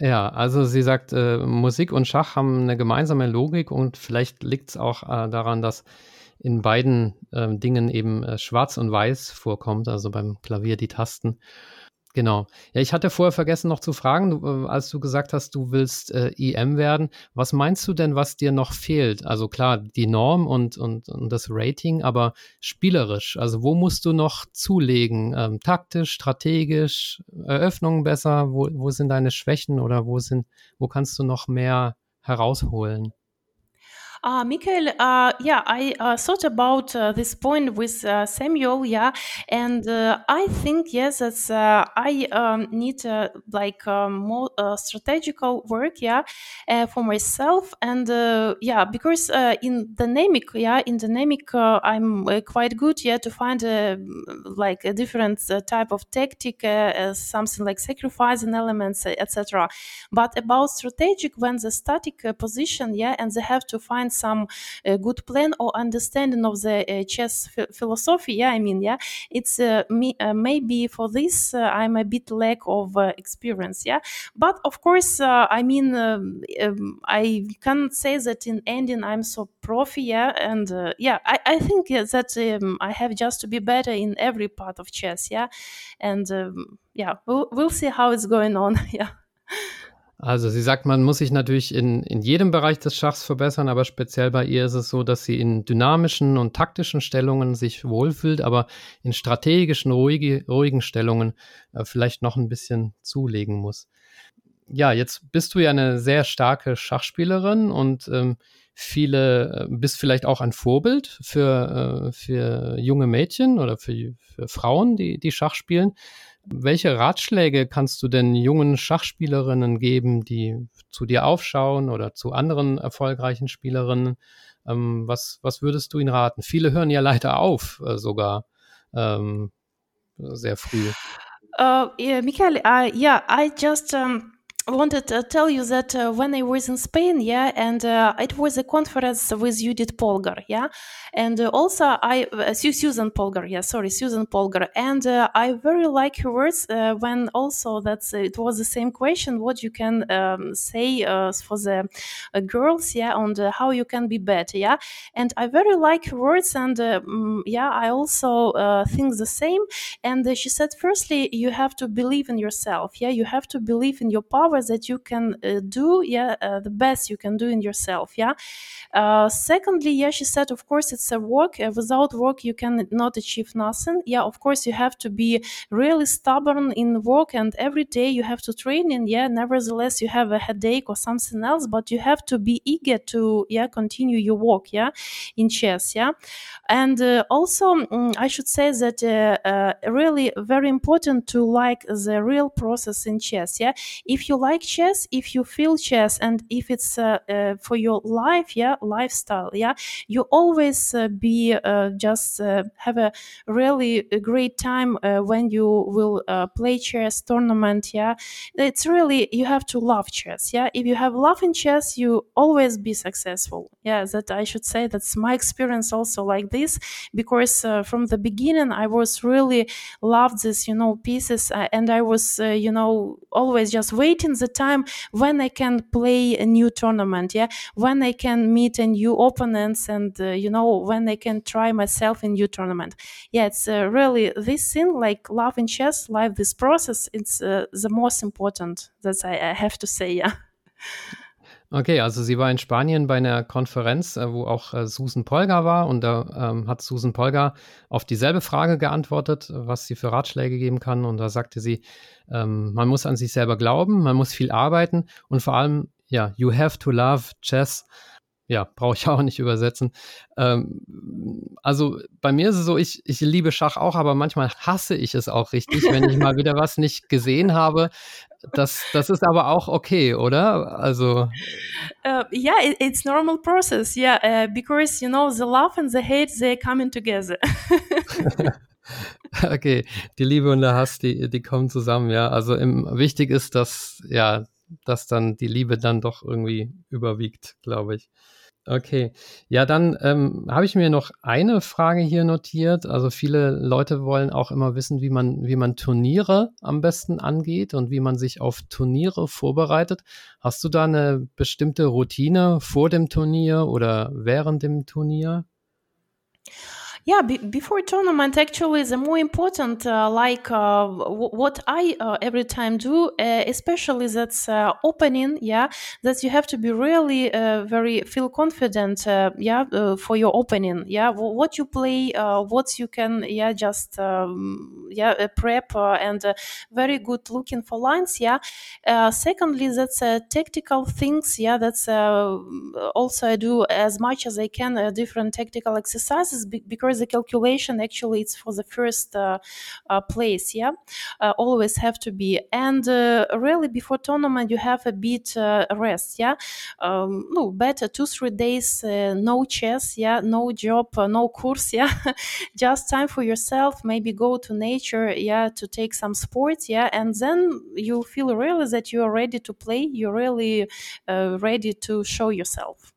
Ja, also sie sagt, äh, Musik und Schach haben eine gemeinsame Logik und vielleicht liegt es auch äh, daran, dass in beiden äh, Dingen eben äh, schwarz und weiß vorkommt, also beim Klavier die Tasten. Genau. Ja, ich hatte vorher vergessen noch zu fragen, du, äh, als du gesagt hast, du willst äh, EM werden. Was meinst du denn, was dir noch fehlt? Also klar, die Norm und, und, und das Rating, aber spielerisch. Also wo musst du noch zulegen? Ähm, taktisch, strategisch, Eröffnungen besser? Wo, wo sind deine Schwächen oder wo sind, wo kannst du noch mehr herausholen? Uh, uh, yeah, I uh, thought about uh, this point with uh, Samuel, yeah, and uh, I think yes, that's I um, need like um, more strategical work, yeah, for myself, and yeah, because in dynamic, yeah, in dynamic, I'm quite good, yeah, to find like a different type of tactic, something like sacrificing elements, etc. But about strategic, when the static position, yeah, and they have to find find some uh, good plan or understanding of the uh, chess philosophy. Yeah i mean yeah it's uh, me maybe for this i'm a bit lack of experience. Yeah but of course i mean um, um, i can't say that in ending i'm so profi yeah and yeah I, I think that um, i have just to be better in every part of chess yeah and um, yeah we'll, we'll see how it's going on. <laughs> Yeah Also sie sagt, man muss sich natürlich in, in jedem Bereich des Schachs verbessern, aber speziell bei ihr ist es so, dass sie in dynamischen und taktischen Stellungen sich wohlfühlt, aber in strategischen, ruhige, ruhigen Stellungen äh, vielleicht noch ein bisschen zulegen muss. Ja, jetzt bist du ja eine sehr starke Schachspielerin und ähm, viele, äh, bist vielleicht auch ein Vorbild für, äh, für junge Mädchen oder für, für Frauen, die, die Schach spielen. Welche Ratschläge kannst du denn jungen Schachspielerinnen geben, die zu dir aufschauen oder zu anderen erfolgreichen Spielerinnen? Ähm, was, was würdest du ihnen raten? Viele hören ja leider auf, äh, sogar ähm, sehr früh. Uh, yeah, Michael, uh, yeah, I just um, wanted to tell you that uh, when I was in Spain, yeah, and uh, it was a conference with Judith Polgar, yeah, and uh, also I uh, Susan Polgar, yeah, sorry, Susan Polgar, and uh, I very like her words uh, when also that's it was the same question what you can um, say for the girls, yeah, on the, how you can be better, yeah, and I very like her words, and mm, yeah, I also think the same, and she said, firstly, you have to believe in yourself, yeah, you have to believe in your power that you can uh, do yeah uh, the best you can do in yourself yeah? Uh, secondly yeah she said of course it's a work without work you can not achieve nothing. Yeah of course you have to be really stubborn in work and every day you have to train and yeah nevertheless you have a headache or something else but you have to be eager to yeah continue your work yeah in chess yeah? And uh, also um, i should say that uh, uh, really very important to like the real process in chess yeah? If you like chess if you feel chess and if it's uh, uh, for your life yeah lifestyle yeah you always uh, be uh, just uh, have a really great time uh, when you will play chess tournament yeah. It's really you have to love chess yeah. If you have love in chess you always be successful yeah. That i should say that's my experience also like this because from the beginning i was really loved this you know pieces and i was you know always just waiting the time when I can play a new tournament, yeah, when I can meet a new opponents, and uh, you know when I can try myself in new tournament. Yeah, it's uh, really this thing like love in chess, live this process. It's uh, the most important. That I, I have to say, yeah. <laughs> Okay, also sie war in Spanien bei einer Konferenz, äh, wo auch äh, Susan Polgar war und da ähm, hat Susan Polgar auf dieselbe Frage geantwortet, was sie für Ratschläge geben kann und da sagte sie, ähm, man muss an sich selber glauben, man muss viel arbeiten und vor allem, ja, you have to love chess ja, brauche ich <laughs> auch nicht übersetzen. Ähm, also bei mir ist es so, ich, ich liebe Schach auch, aber manchmal hasse ich es auch richtig, wenn ich mal wieder was nicht gesehen habe. Das, das ist aber auch okay, oder? Also. Uh, yeah, it, it's normal process. Yeah, uh, because you know the love and the hate they coming together. <laughs> okay, die Liebe und der Hass, die, die kommen zusammen. Ja, also im, wichtig ist, dass ja, dass dann die Liebe dann doch irgendwie überwiegt, glaube ich. Okay, ja, dann ähm, habe ich mir noch eine Frage hier notiert. Also viele Leute wollen auch immer wissen, wie man, wie man Turniere am besten angeht und wie man sich auf Turniere vorbereitet. Hast du da eine bestimmte Routine vor dem Turnier oder während dem Turnier? Yeah be- before tournament actually the more important uh, like uh, w- what i uh, every time do uh, especially that's uh, opening yeah that you have to be really uh, very feel confident yeah for your opening yeah. W- what you play what you can yeah just um, yeah prep and very good looking for lines yeah. Secondly that's tactical things yeah that's also i do as much as i can different tactical exercises be- because the calculation actually it's for the first uh, uh, place yeah? Uh, always have to be. And really before tournament you have a bit rest yeah? Um, no better two three days no chess yeah? No job no course <laughs> yeah? Just time for yourself maybe go to nature yeah to take some sports yeah? And then you feel really that you are ready to play you're really ready to show yourself.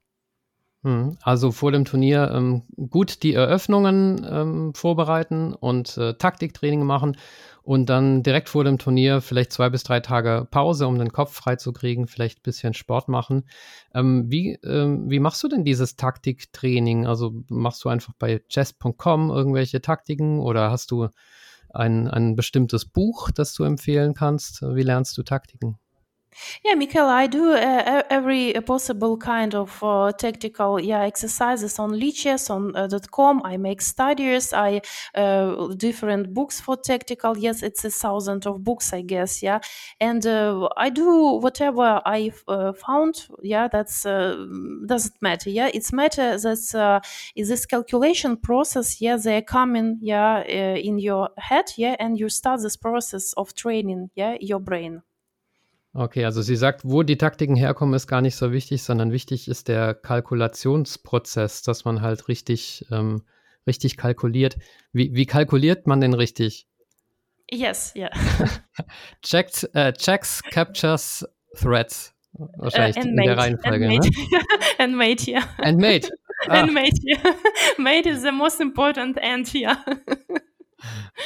Also vor dem Turnier ähm, gut die Eröffnungen ähm, vorbereiten und äh, Taktiktraining machen und dann direkt vor dem Turnier vielleicht zwei bis drei Tage Pause, um den Kopf frei zu kriegen, vielleicht ein bisschen Sport machen. Ähm, wie, ähm, wie machst du denn dieses Taktiktraining? Also machst du einfach bei chess.com irgendwelche Taktiken oder hast du ein, ein bestimmtes Buch, das du empfehlen kannst? Wie lernst du Taktiken? Yeah, Michael, I do uh, every possible kind of uh, tactical yeah exercises on Lichess on uh, .com. I make studies. I uh, different books for tactical. Yes, it's a thousand of books, I guess. Yeah, and uh, I do whatever I uh, found. Yeah, that's doesn't matter. Yeah, it's matter that is this calculation process. Yeah, they are coming. Yeah, in your head. Yeah, and you start this process of training. Yeah, your brain. Okay, also sie sagt, wo die Taktiken herkommen, ist gar nicht so wichtig, sondern wichtig ist der Kalkulationsprozess, dass man halt richtig, ähm, richtig kalkuliert. Wie, wie kalkuliert man denn richtig? Yes, yeah. <laughs> Checked, uh, checks, captures Threads. Wahrscheinlich uh, in der Reihenfolge. And mate, ne? <laughs> and mate yeah. And mate. <laughs> Ah. And mate, yeah. mate is the most important and, yeah.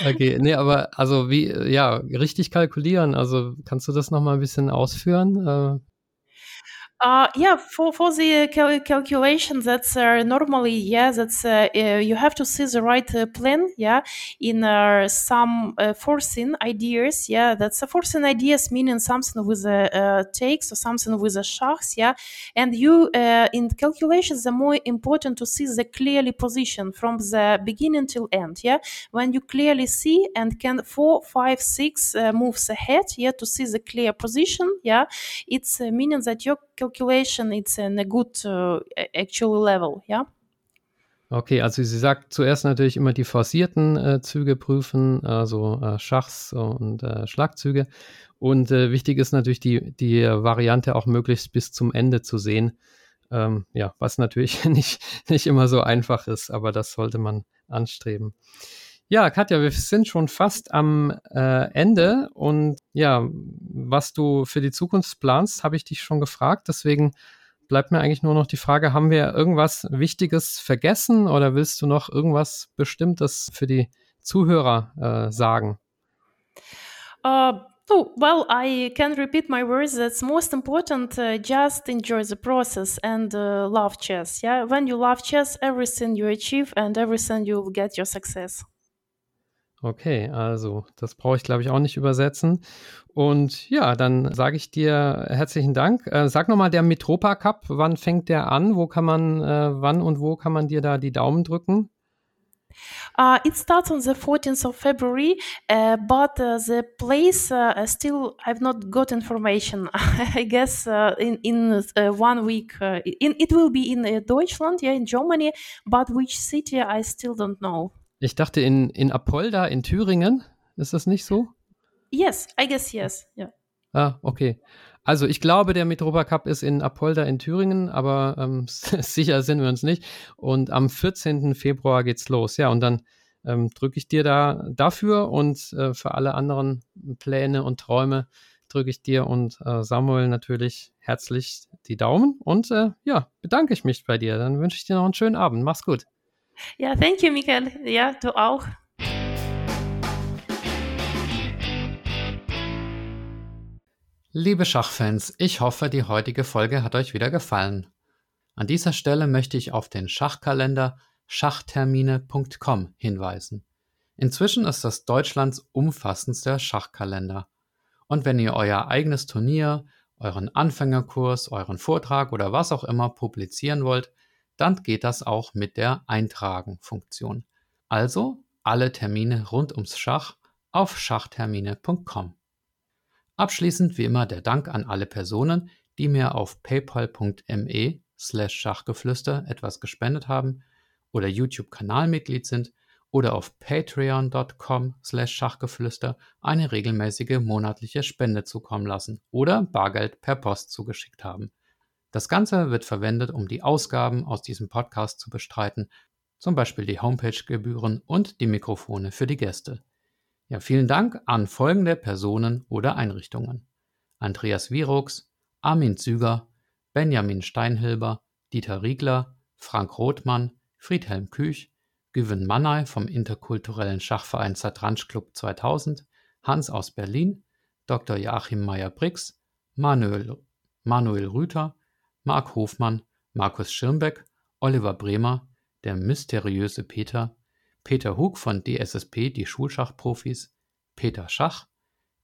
Okay, nee, aber also wie, ja, richtig kalkulieren, also kannst du das nochmal ein bisschen ausführen? Uh, yeah, for for the cal- calculation, that's uh, normally yeah, that's uh, uh you have to see the right uh, plan. Yeah, in uh, some forcing ideas. Yeah, that's a forcing ideas meaning something with a takes or something with a shachs. Yeah, and you in calculations, the more important to see the clearly position from the beginning till end. Yeah, when you clearly see and can four, five, six moves ahead. Yeah, to see the clear position. Yeah, it's meaning that your calculation, it's in a good uh, actual level, ja. Okay, also sie sagt zuerst natürlich immer die forcierten äh, Züge prüfen, also äh, Schachs und äh, Schlagzüge. Und äh, wichtig ist natürlich die, die Variante auch möglichst bis zum Ende zu sehen. Ähm, ja, was natürlich <laughs> nicht, nicht immer so einfach ist, aber das sollte man anstreben. Ja, Katja, wir sind schon fast am äh, Ende und ja, was du für die Zukunft planst, habe ich dich schon gefragt. Deswegen bleibt mir eigentlich nur noch die Frage, haben wir irgendwas Wichtiges vergessen oder willst du noch irgendwas Bestimmtes für die Zuhörer äh, sagen? Uh, oh, well, I can repeat my words. That's most important. Uh, just enjoy the process and uh, love chess. Yeah, when you love chess, everything you achieve and everything you'll get your success. Okay, also das brauche ich, glaube ich, auch nicht übersetzen. Und ja, dann sage ich dir herzlichen Dank. Äh, sag nochmal, der Metropa Cup, wann fängt der an? Wo kann man, äh, wann und wo kann man dir da die Daumen drücken? Uh, it starts on the 14th of February, uh, but uh, the place uh, still I've not got information. <laughs> I guess uh, in in uh, one week, in, it will be in Deutschland, yeah, in Germany, but which city I still don't know. Ich dachte in, in Apolda in Thüringen. Ist das nicht so? Yes, I guess yes. Yeah. Ah, okay. Also ich glaube, der Metropa Cup ist in Apolda in Thüringen, aber ähm, <laughs> sicher sind wir uns nicht. Und am 14. Februar geht's los. Ja, und dann ähm, drücke ich dir da dafür und äh, für alle anderen Pläne und Träume drücke ich dir und äh, Samuel natürlich herzlich die Daumen und äh, ja, bedanke ich mich bei dir. Dann wünsche ich dir noch einen schönen Abend. Mach's gut. Ja, thank you, Michael. Ja, du auch. Liebe Schachfans, ich hoffe, die heutige Folge hat euch wieder gefallen. An dieser Stelle möchte ich auf den Schachkalender schachtermine.com hinweisen. Inzwischen ist das Deutschlands umfassendster Schachkalender. Und wenn ihr euer eigenes Turnier, euren Anfängerkurs, euren Vortrag oder was auch immer publizieren wollt, dann geht das auch mit der Eintragen-Funktion. Also alle Termine rund ums Schach auf schachtermine.com. Abschließend wie immer der Dank an alle Personen, die mir auf paypal.me slash Schachgeflüster etwas gespendet haben oder YouTube-Kanalmitglied sind oder auf patreon.com slash Schachgeflüster eine regelmäßige monatliche Spende zukommen lassen oder Bargeld per Post zugeschickt haben. Das Ganze wird verwendet, um die Ausgaben aus diesem Podcast zu bestreiten, zum Beispiel die Homepage-Gebühren und die Mikrofone für die Gäste. Ja, vielen Dank an folgende Personen oder Einrichtungen. Andreas Virux, Armin Züger, Benjamin Steinhilber, Dieter Riegler, Frank Rothmann, Friedhelm Küch, Güven Mannay vom interkulturellen Schachverein Zatransch Club 2000, Hans aus Berlin, Dr. Joachim Meyer-Brix, Manuel, Manuel Rüther, Mark Hofmann, Markus Schirmbeck, Oliver Bremer, der mysteriöse Peter, Peter Hug von DSSP Die Schulschachprofis, Peter Schach,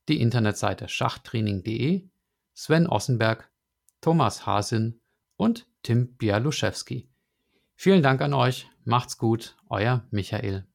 die Internetseite schachtraining.de, Sven Ossenberg, Thomas Hasin und Tim Bialuszewski. Vielen Dank an euch, macht's gut, euer Michael.